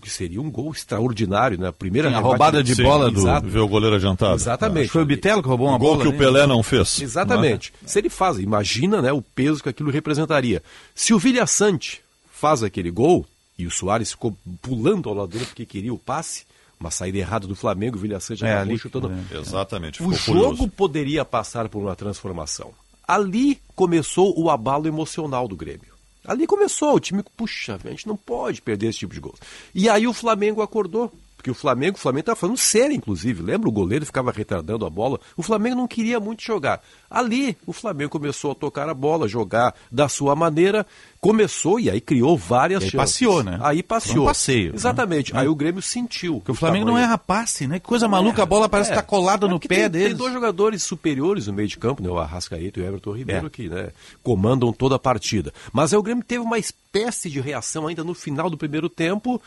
que seria um gol extraordinário, né? A primeira Sim, a roubada de bola do- Exato. Ver o goleiro adiantado. Exatamente. Foi o Bitelo que roubou uma O gol bola que o ali? Pelé não fez. Exatamente. Se ele faz, imagina né, o peso que aquilo representaria. Se o Vilha Sante faz aquele gol e o Soares ficou pulando ao lado dele porque queria o passe, uma saída errada do Flamengo, o Vilha Sante É, acabou ali- chutando. é. Exatamente, O jogo curioso. poderia passar por uma transformação. Ali começou o abalo emocional do Grêmio. Ali começou, o time, puxa, a gente não pode perder esse tipo de gol. E aí o Flamengo acordou. Porque o Flamengo, o Flamengo estava falando sério, inclusive. Lembra o goleiro ficava retardando a bola? O Flamengo não queria muito jogar. Ali, o Flamengo começou a tocar a bola, jogar da sua maneira. Começou e aí criou várias E aí chances. passeou, né? Aí passeou. um passeio, né? Exatamente. Aí o Grêmio sentiu. Porque o Flamengo não erra passe, né? Que coisa maluca, a bola parece É. estar colada É no pé tem, deles. Tem dois jogadores superiores no meio de campo, né? O Arrascaeta e o Everton Ribeiro, É. que né, comandam toda a partida. Mas aí o Grêmio teve uma espécie de reação ainda no final do primeiro tempo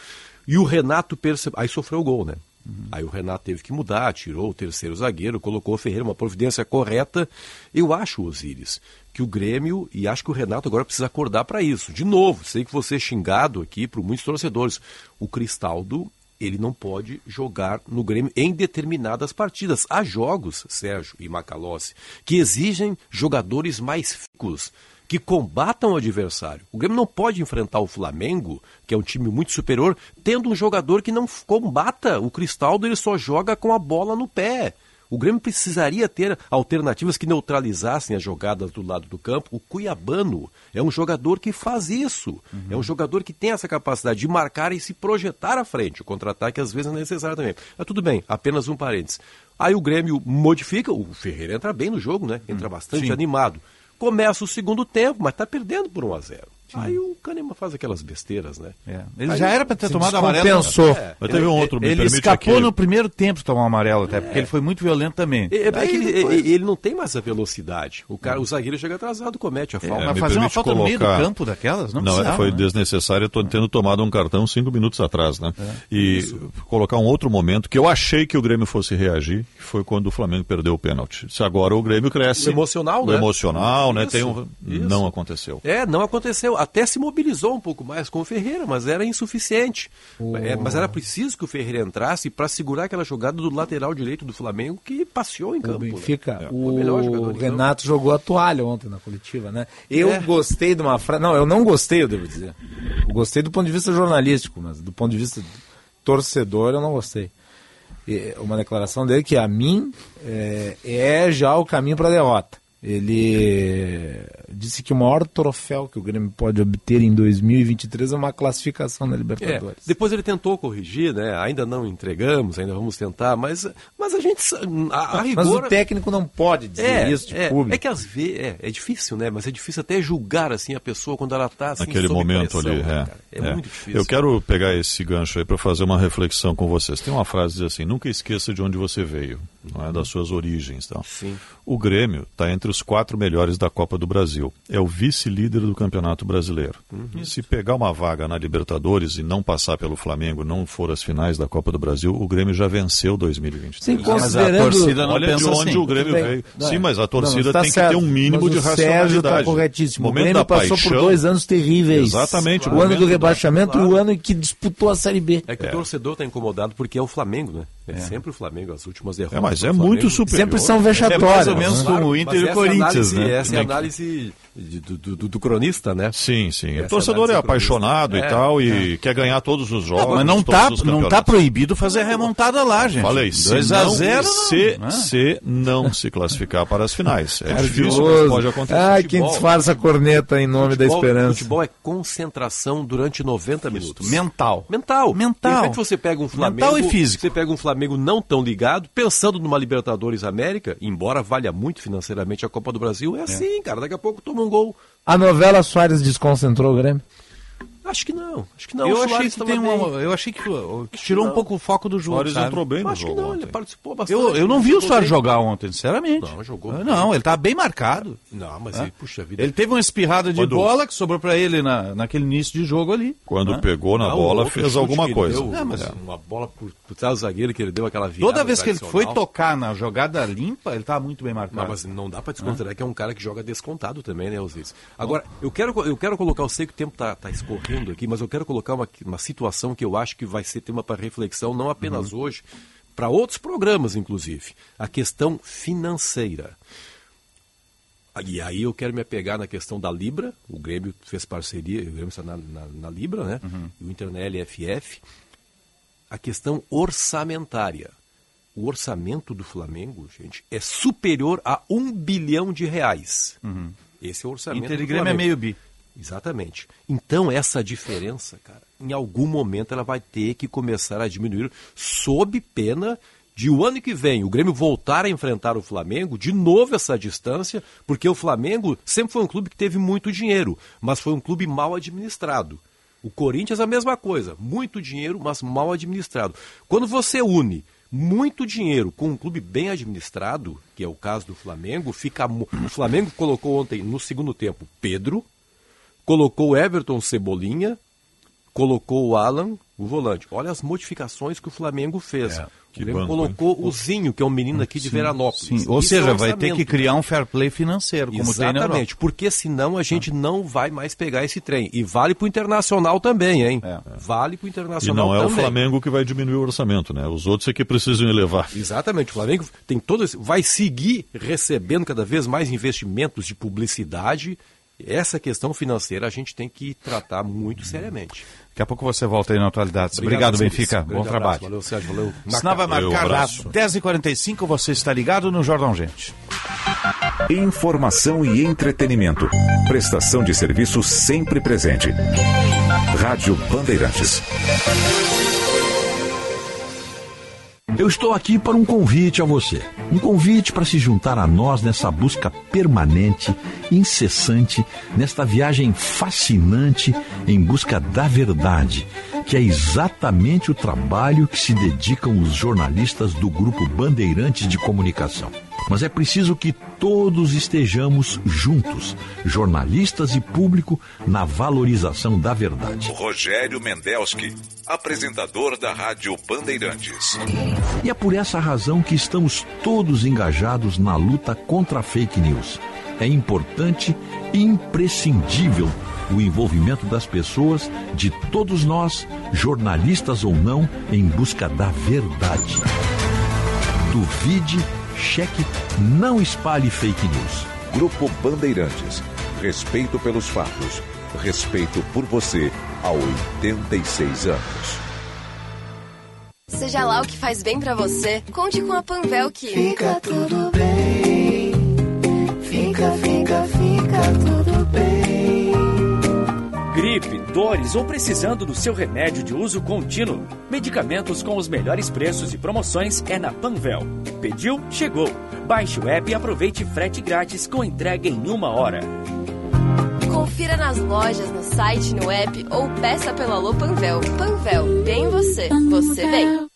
e o Renato percebeu. Aí sofreu o gol, né? Aí o Renato teve que mudar, tirou o terceiro zagueiro, colocou o Ferreira, uma providência correta. Eu acho, Osíris, que o Grêmio, e acho que o Renato agora precisa acordar para isso. De novo, sei que você é xingado aqui por muitos torcedores. O Cristaldo, ele não pode jogar no Grêmio em determinadas partidas. Há jogos, Sérgio e Macalossi, que exigem jogadores mais ficos, que combatam o adversário. O Grêmio não pode enfrentar o Flamengo, que é um time muito superior, tendo um jogador que não combata. O Cristaldo ele só joga com a bola no pé. O Grêmio precisaria ter alternativas que neutralizassem as jogadas do lado do campo. O Cuiabano é um jogador que faz isso. É um jogador que tem essa capacidade de marcar e se projetar à frente. O contra-ataque às vezes é necessário também. Mas tudo bem, apenas um parênteses. Aí o Grêmio modifica, o Ferreira entra bem no jogo, né? Entra bastante sim. animado. Começa o segundo tempo, mas está perdendo por 1 a 0 Aí o Kahneman faz aquelas besteiras, né? Ele Aí já era para ter tomado amarelo. descompensou. É. Mas teve um outro, me Ele permite escapou aqui. no primeiro tempo de tomar um amarelo, até, porque ele foi muito violento também. É, é Aí ele, depois- ele- ele não tem mais a velocidade. O, cara, o zagueiro chega atrasado, comete a falta. É, mas fazer uma falta no meio do colocar- campo daquelas, não Não, é, precisava, foi né? desnecessário, eu tô tendo tomado um cartão cinco minutos atrás, né? É. E colocar um outro momento que eu achei que o Grêmio fosse reagir, que foi quando o Flamengo perdeu o pênalti. Se agora o Grêmio cresce. O emocional, o né? emocional, né? Isso, Tem um... isso. Não aconteceu. É, não aconteceu. Até se mobilizou um pouco mais com o Ferreira, mas era insuficiente. É, mas era preciso que o Ferreira entrasse para segurar aquela jogada do lateral direito do Flamengo que passeou em campo. né? Benfica, É, o melhor jogador o campo. Renato jogou a toalha ontem na coletiva, né? Eu É. gostei de uma frase. Não, eu não gostei, eu devo dizer. Eu gostei do ponto de vista jornalístico, mas do ponto de vista torcedor, eu não gostei. E uma declaração dele que a mim é, é já o caminho para a derrota. Ele disse que o maior troféu que o Grêmio pode obter em 2023 é uma classificação na É, Libertadores. depois ele tentou corrigir, né? Ainda não entregamos, ainda vamos tentar, mas, mas a gente. A, a Mas rigor, o técnico não pode dizer é, isso de é, público. É que às vezes é, é difícil, né? Mas é difícil até julgar assim a pessoa quando ela está assim, Naquele momento pressão, ali, né, é. é, é. muito difícil. Eu quero pegar esse gancho aí para fazer uma reflexão com vocês. Tem uma frase que diz assim: nunca esqueça de onde você veio, não é? das suas origens. Então. Sim. O Grêmio está entre os quatro melhores da Copa do Brasil. É o vice-líder do Campeonato Brasileiro. Uhum. Se pegar uma vaga na Libertadores e não passar pelo Flamengo, não for às finais da Copa do Brasil, o Grêmio já venceu 2023. Sim, Mas considerando- a torcida não Olha pensa de onde assim. o Grêmio veio. Sim, mas a torcida não, tá tem certo. que ter um mínimo Mas de o Sérgio racionalidade. está corretíssimo. O Momento Grêmio passou por paixão- dois anos terríveis. Exatamente. O ano momento do rebaixamento e o ano em que disputou a Série B. É que o torcedor está incomodado porque é o Flamengo, né? É, sempre o Flamengo, as últimas derrotas. É, mas é Flamengo- muito superior. Sempre são É vexatórias. mais ou menos né? como o Inter Mas e o Corinthians, análise- né? Essa é a É análise de- do, do- do- cronista, né? Sim, sim. O Essa torcedor é apaixonado e É, tal é. e quer ganhar todos os jogos. Mas não todos tá, os não tá proibido fazer a remontada lá, gente. Falei, 2 se a não- 0 se, não, né? se não se classificar para as finais. É difícil, mas pode acontecer. Ai, quem disfarça a corneta em nome da Futebol- esperança. Futebol é concentração durante 90 minutos. Mental. Mental. Mental. De repente você pega um Flamengo. Mental e físico. Você pega um Flamengo não tão ligado, pensando numa Libertadores América, embora valha muito financeiramente a Copa do Brasil, é assim, cara. Daqui a pouco toma um gol. A novela Soares desconcentrou o Grêmio? Acho que não. Acho que não. eu, O achei Soares que tem uma, eu achei que, uh, que tirou um pouco o foco do jogo. Soares sabe? entrou bem no Acho que jogo não, ele ontem. participou bastante. Eu, eu não vi o Soares jogar ontem, sinceramente. Não, jogou Ah. Não, ele tá bem marcado. Não, mas Hã? ele, puxa vida. Ele teve uma espirrada de Quando- bola que sobrou pra ele na, naquele início de jogo ali. Quando Hã? pegou na Ah, o bola, fez alguma que ele coisa. deu, É, mas- Uma bola por, por trás do zagueiro que ele deu aquela virada. Toda vez que ele foi tocar na jogada limpa, ele tá muito bem Não, marcado. mas não dá pra desconsiderar que é um cara que joga descontado também, né, Osiris? Agora, eu quero, eu quero colocar, eu sei que o tempo tá, tá escorrendo aqui, mas eu quero colocar uma, uma situação que eu acho que vai ser tema para reflexão, não apenas hoje, para outros programas, inclusive. A questão financeira. E aí eu quero me apegar na questão da Libra, o Grêmio fez parceria, o Grêmio está na, na, na Libra, né? E o Inter na LFF. A questão orçamentária. O orçamento do Flamengo, gente, é superior a um bilhão de reais. Esse é o orçamento Inter e Grêmio é meio bi. Exatamente. Então, essa diferença, cara, em algum momento ela vai ter que começar a diminuir, sob pena de o ano que vem o Grêmio voltar a enfrentar o Flamengo, de novo essa distância, porque o Flamengo sempre foi um clube que teve muito dinheiro, mas foi um clube mal administrado. O Corinthians a mesma coisa, muito dinheiro, mas mal administrado. Quando você une muito dinheiro com um clube bem administrado, que é o caso do Flamengo, fica o Flamengo colocou ontem no segundo tempo Pedro, colocou o Everton Cebolinha, colocou o Alan, o volante. Olha as modificações que o Flamengo fez. o que Grêmio banco, colocou o Zinho, que é um menino aqui de Veranópolis. Sim, ou Isso seja, é vai ter que criar um fair play financeiro, como tem. Exatamente, porque senão a gente não vai mais pegar esse trem. E vale pro Internacional também, hein? Vale pro E Internacional não é o também. Flamengo que vai diminuir o orçamento, né? Os outros é que precisam elevar. Exatamente, o Flamengo tem todo esse, vai seguir recebendo cada vez mais investimentos de publicidade. Essa questão financeira a gente tem que tratar muito seriamente. Daqui a pouco você volta aí na atualidade. Obrigado, Silvio. Benfica. Bom abraço. trabalho. Valeu, Sérgio. Valeu. Sinal vai marcar abraço. às 10h45. Você está ligado no Jordão Gente. Informação e entretenimento. Prestação de serviço sempre presente. Rádio Bandeirantes. Eu estou aqui para um convite a você. Um convite para se juntar a nós nessa busca permanente, incessante, nesta viagem fascinante em busca da verdade, que é exatamente o trabalho que se dedicam os jornalistas do grupo Bandeirantes de Comunicação. Mas é preciso que todos estejamos juntos, jornalistas e público, na valorização da verdade. Rogério Mendelski, apresentador da Rádio Bandeirantes. E é por essa razão que estamos todos engajados na luta contra a fake news. É importante e imprescindível o envolvimento das pessoas, de todos nós, jornalistas ou não, em busca da verdade. Duvide, cheque, não espalhe fake news. Grupo Bandeirantes. Respeito pelos fatos. Respeito por você há 86 anos. Seja lá o que faz bem pra você, conte com a Panvel que Fica tudo bem, Fica, fica, fica tudo dores ou precisando do seu remédio de uso contínuo. Medicamentos com os melhores preços e promoções é na Panvel. Pediu? Chegou. Baixe o app e aproveite frete grátis com entrega em uma hora. Confira nas lojas, no site, no app ou peça pelo Alô Panvel. Panvel, bem você, você bem.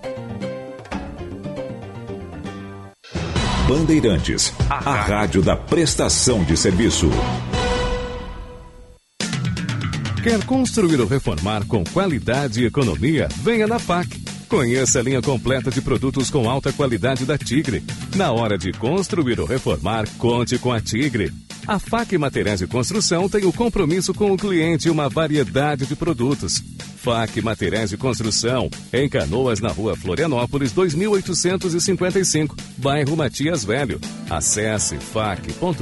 Bandeirantes, a rádio da prestação de serviço. Quer construir ou reformar com qualidade e economia? Venha na FAC. Conheça a linha completa de produtos com alta qualidade da Tigre. Na hora de construir ou reformar, conte com a Tigre. A FAC Materiais de Construção tem o compromisso com o cliente e uma variedade de produtos. FAC Materiais de Construção, em Canoas, na rua Florianópolis, 2855, bairro Matias Velho. Acesse fac.com.br.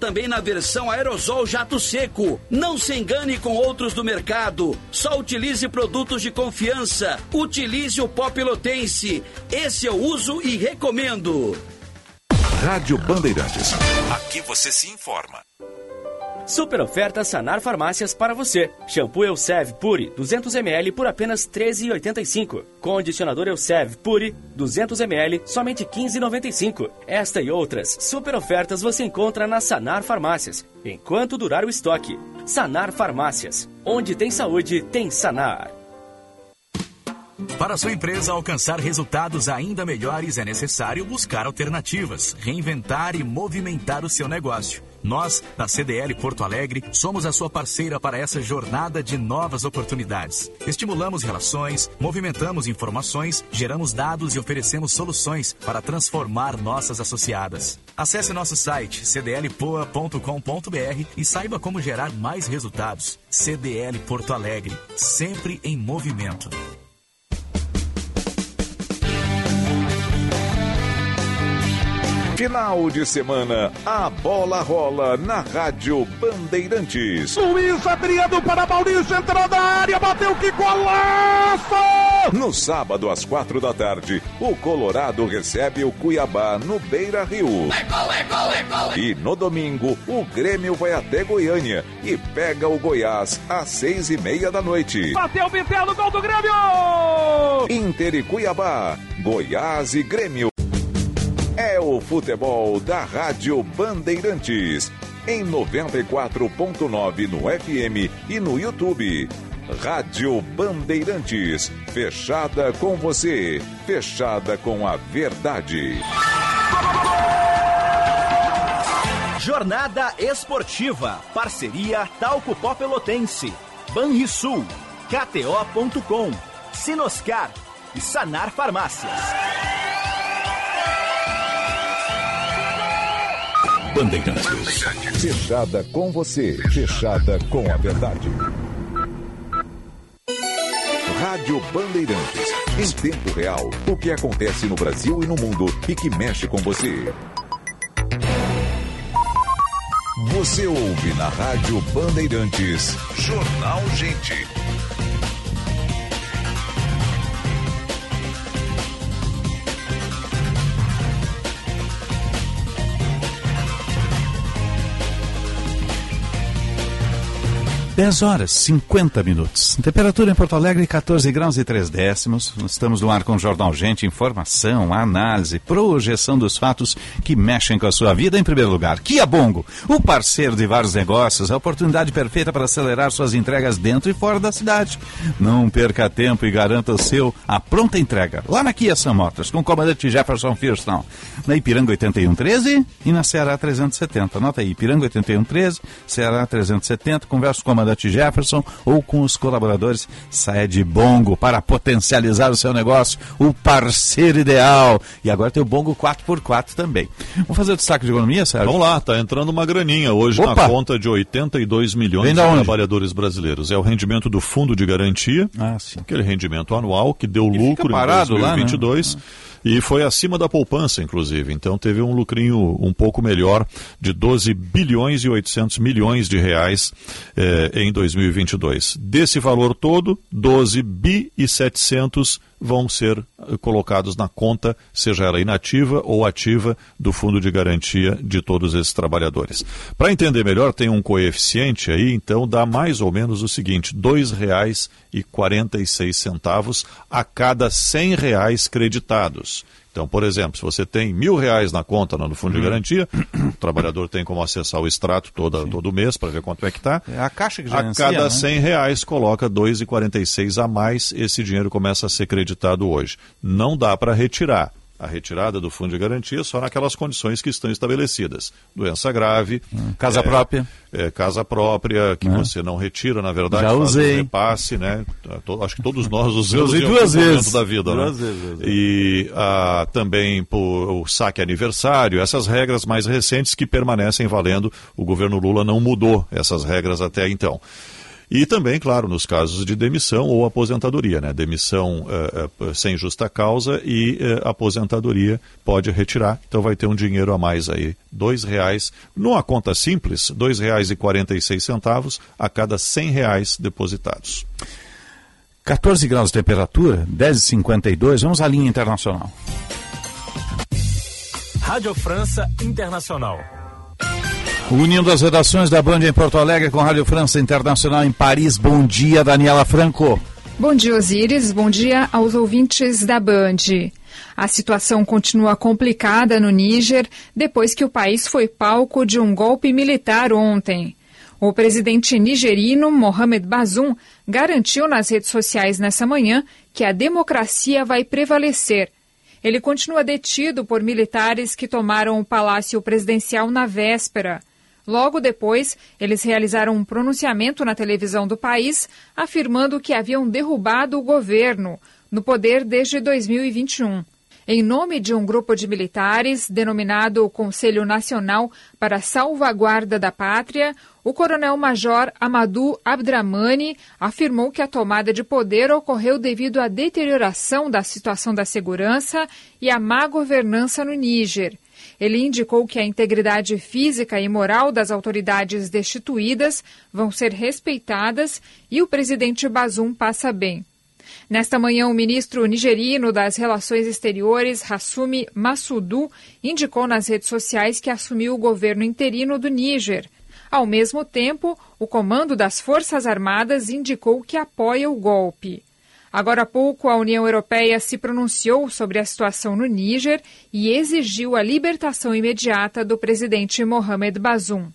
também na versão aerosol jato seco. Não se engane com outros do mercado. Só utilize produtos de confiança. Utilize o pó pelotense. Esse eu uso e recomendo. Rádio Bandeirantes. Aqui você se informa. Super oferta Sanar Farmácias para você. Shampoo Elsev Pure 200ml por apenas R$ 13,85. Condicionador Elsev Pure 200ml somente R$ 15,95. Esta e outras super ofertas você encontra na Sanar Farmácias, enquanto durar o estoque. Sanar Farmácias. Onde tem saúde, tem Sanar. Para sua empresa alcançar resultados ainda melhores, é necessário buscar alternativas, reinventar e movimentar o seu negócio. Nós, da CDL Porto Alegre, somos a sua parceira para essa jornada de novas oportunidades. Estimulamos relações, movimentamos informações, geramos dados e oferecemos soluções para transformar nossas associadas. Acesse nosso site cdlpoa.com.br e saiba como gerar mais resultados. CDL Porto Alegre, sempre em movimento. Final de semana, a bola rola na Rádio Bandeirantes. Luiz Adriano para Maurício, entrou na área, bateu que golaço! No sábado, às quatro da tarde, o Colorado recebe o Cuiabá no Beira Rio. E no domingo, o Grêmio vai até Goiânia e pega o Goiás às seis e meia da noite. Bateu o Bitelo, gol do Grêmio! Inter e Cuiabá, Goiás e Grêmio. É o futebol da Rádio Bandeirantes. Em 94.9 no FM e no YouTube. Rádio Bandeirantes. Fechada com você. Fechada com a verdade. Jornada Esportiva. Parceria Talco Pó Pelotense. Banrisul. KTO.com. Sinoscar. E Sanar Farmácias. Bandeirantes. Fechada com você. Fechada com a verdade. Rádio Bandeirantes. Em tempo real, o que acontece no Brasil e no mundo e que mexe com você. Você ouve na Rádio Bandeirantes. Jornal Gente. 10 horas 50 minutos. Temperatura em Porto Alegre 14 graus e 3 décimos. Estamos no ar com o Jornal Gente, informação, análise, projeção dos fatos que mexem com a sua vida em primeiro lugar. Kia Bongo, o parceiro de vários negócios, a oportunidade perfeita para acelerar suas entregas dentro e fora da cidade. Não perca tempo e garanta o seu a pronta entrega. Lá na Kia São Motors, com o comandante Jefferson Firstone. Na Ipiranga 8113 e na Ceará 370. Anota aí, Ipiranga 8113, Ceará 370. Converso com o comandante Jefferson ou com os colaboradores Saia de Bongo para potencializar o seu negócio, o parceiro ideal. E agora tem o Bongo 4x4 também. Vamos fazer o destaque de economia, Sérgio? Vamos lá, tá entrando uma graninha hoje Opa! na conta de 82 milhões de trabalhadores brasileiros. É o rendimento do fundo de garantia, Ah, sim. aquele rendimento anual que deu lucro em parado lá, né? 2022. E foi acima da poupança, inclusive. Então teve um lucrinho um pouco melhor de 12 bilhões e 800 milhões de reais eh, em 2022. Desse valor todo, 12 bi e 700 vão ser eh, colocados na conta, seja ela inativa ou ativa, do fundo de garantia de todos esses trabalhadores. Para entender melhor, tem um coeficiente aí, então dá mais ou menos o seguinte: R$ 2,46 a cada 100 reais creditados. Então, por exemplo, se você tem mil reais na conta no fundo de garantia, o trabalhador tem como acessar o extrato toda, todo mês para ver quanto é que está. É a caixa que A gerencia, cada né? 100 reais coloca 2,46 a mais, esse dinheiro começa a ser creditado hoje. Não dá para retirar. A retirada do fundo de garantia só naquelas condições que estão estabelecidas. Doença grave. casa é, própria. é, casa própria, que É. você não retira, na verdade, Já usei. um repasse, né? To- Acho que todos nós usamos usei algum duas vezes. da vida, Duas né? vezes. E ah, também por o saque aniversário, essas regras mais recentes que permanecem valendo. O governo Lula não mudou essas regras até então. E também, claro, nos casos de demissão ou aposentadoria, né? Demissão eh, eh, sem justa causa e eh, aposentadoria pode retirar. Então vai ter um dinheiro a mais aí, dois reais, numa conta simples, dois reais e quarenta e seis centavos a cada cem reais depositados. 14 graus de temperatura, 10h52. Vamos à linha internacional. Rádio França Internacional. Unindo as redações da Band em Porto Alegre com Rádio França Internacional em Paris. Bom dia, Daniela Franco. Bom dia, Osíris. Bom dia aos ouvintes da Band. A situação continua complicada no Níger depois que o país foi palco de um golpe militar ontem. O presidente nigerino Mohamed Bazoum garantiu nas redes sociais nessa manhã que a democracia vai prevalecer. Ele continua detido por militares que tomaram o palácio presidencial na véspera. Logo depois, eles realizaram um pronunciamento na televisão do país, afirmando que haviam derrubado o governo, no poder desde 2021. Em nome de um grupo de militares, denominado Conselho Nacional para a Salvaguarda da Pátria, o coronel-major Amadou Abdramani afirmou que a tomada de poder ocorreu devido à deterioração da situação da segurança e à má governança no Níger. Ele indicou que a integridade física e moral das autoridades destituídas vão ser respeitadas e o presidente Bazoum passa bem. Nesta manhã, o ministro nigerino das Relações Exteriores, Hassumi Massudu, indicou nas redes sociais que assumiu o governo interino do Níger. Ao mesmo tempo, o comando das Forças Armadas indicou que apoia o golpe. Agora há pouco, a União Europeia se pronunciou sobre a situação no Níger e exigiu a libertação imediata do presidente Mohamed Bazoum.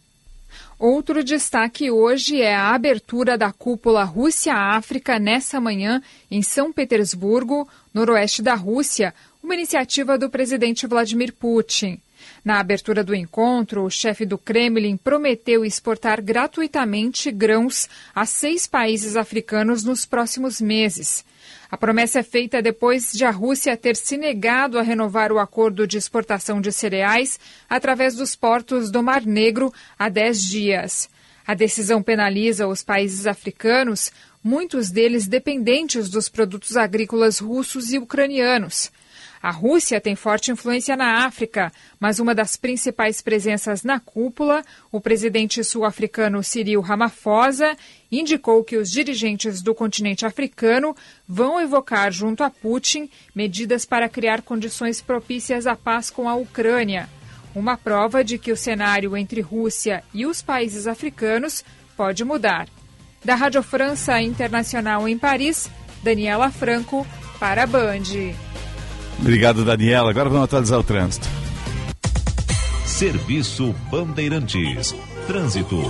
Outro destaque hoje é a abertura da cúpula Rússia-África nessa manhã em São Petersburgo, noroeste da Rússia, uma iniciativa do presidente Vladimir Putin. Na abertura do encontro, o chefe do Kremlin prometeu exportar gratuitamente grãos a seis países africanos nos próximos meses. A promessa é feita depois de a Rússia ter se negado a renovar o acordo de exportação de cereais através dos portos do Mar Negro há dez dias. A decisão penaliza os países africanos, muitos deles dependentes dos produtos agrícolas russos e ucranianos. A Rússia tem forte influência na África, mas uma das principais presenças na cúpula, o presidente sul-africano Cyril Ramaphosa, indicou que os dirigentes do continente africano vão evocar junto a Putin medidas para criar condições propícias à paz com a Ucrânia, uma prova de que o cenário entre Rússia e os países africanos pode mudar. Da Rádio França Internacional em Paris, Daniela Franco para a Band. Obrigado, Daniela. Agora vamos atualizar o trânsito. Serviço Bandeirantes. Trânsito.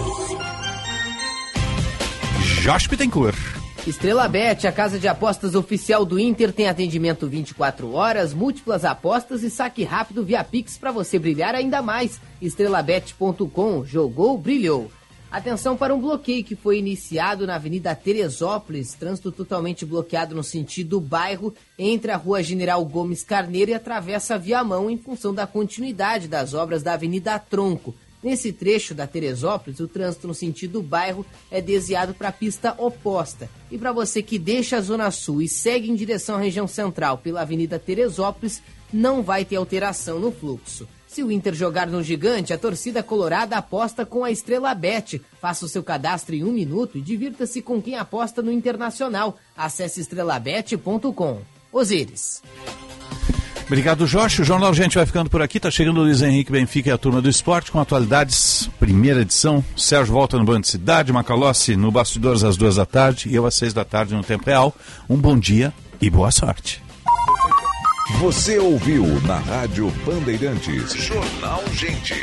Josh Bittencourt. Estrela Bet, a casa de apostas oficial do Inter, tem atendimento 24 horas, múltiplas apostas e saque rápido via Pix para você brilhar ainda mais. Estrelabet.com, jogou, brilhou. Atenção para um bloqueio que foi iniciado na Avenida Teresópolis, trânsito totalmente bloqueado no sentido bairro, entre a Rua General Gomes Carneiro e atravessa Viamão em função da continuidade das obras da Avenida Tronco. Nesse trecho da Teresópolis, o trânsito no sentido bairro é desviado para a pista oposta. E para você que deixa a Zona Sul e segue em direção à região central pela Avenida Teresópolis, não vai ter alteração no fluxo. Se o Inter jogar no gigante, a torcida colorada aposta com a Estrela Bet. Faça o seu cadastro em um minuto e divirta-se com quem aposta no Internacional. Acesse estrelabet.com. Osíris. Obrigado, Jorge. O Jornal Gente vai ficando por aqui. Tá chegando o Luiz Henrique Benfica e a turma do esporte com atualidades. Primeira edição. Sérgio volta no Bando Cidade, Macalossi no Bastidores às duas da tarde e eu às seis da tarde no Tempo Real. Um bom dia e boa sorte. Você ouviu na Rádio Bandeirantes. Jornal Gente.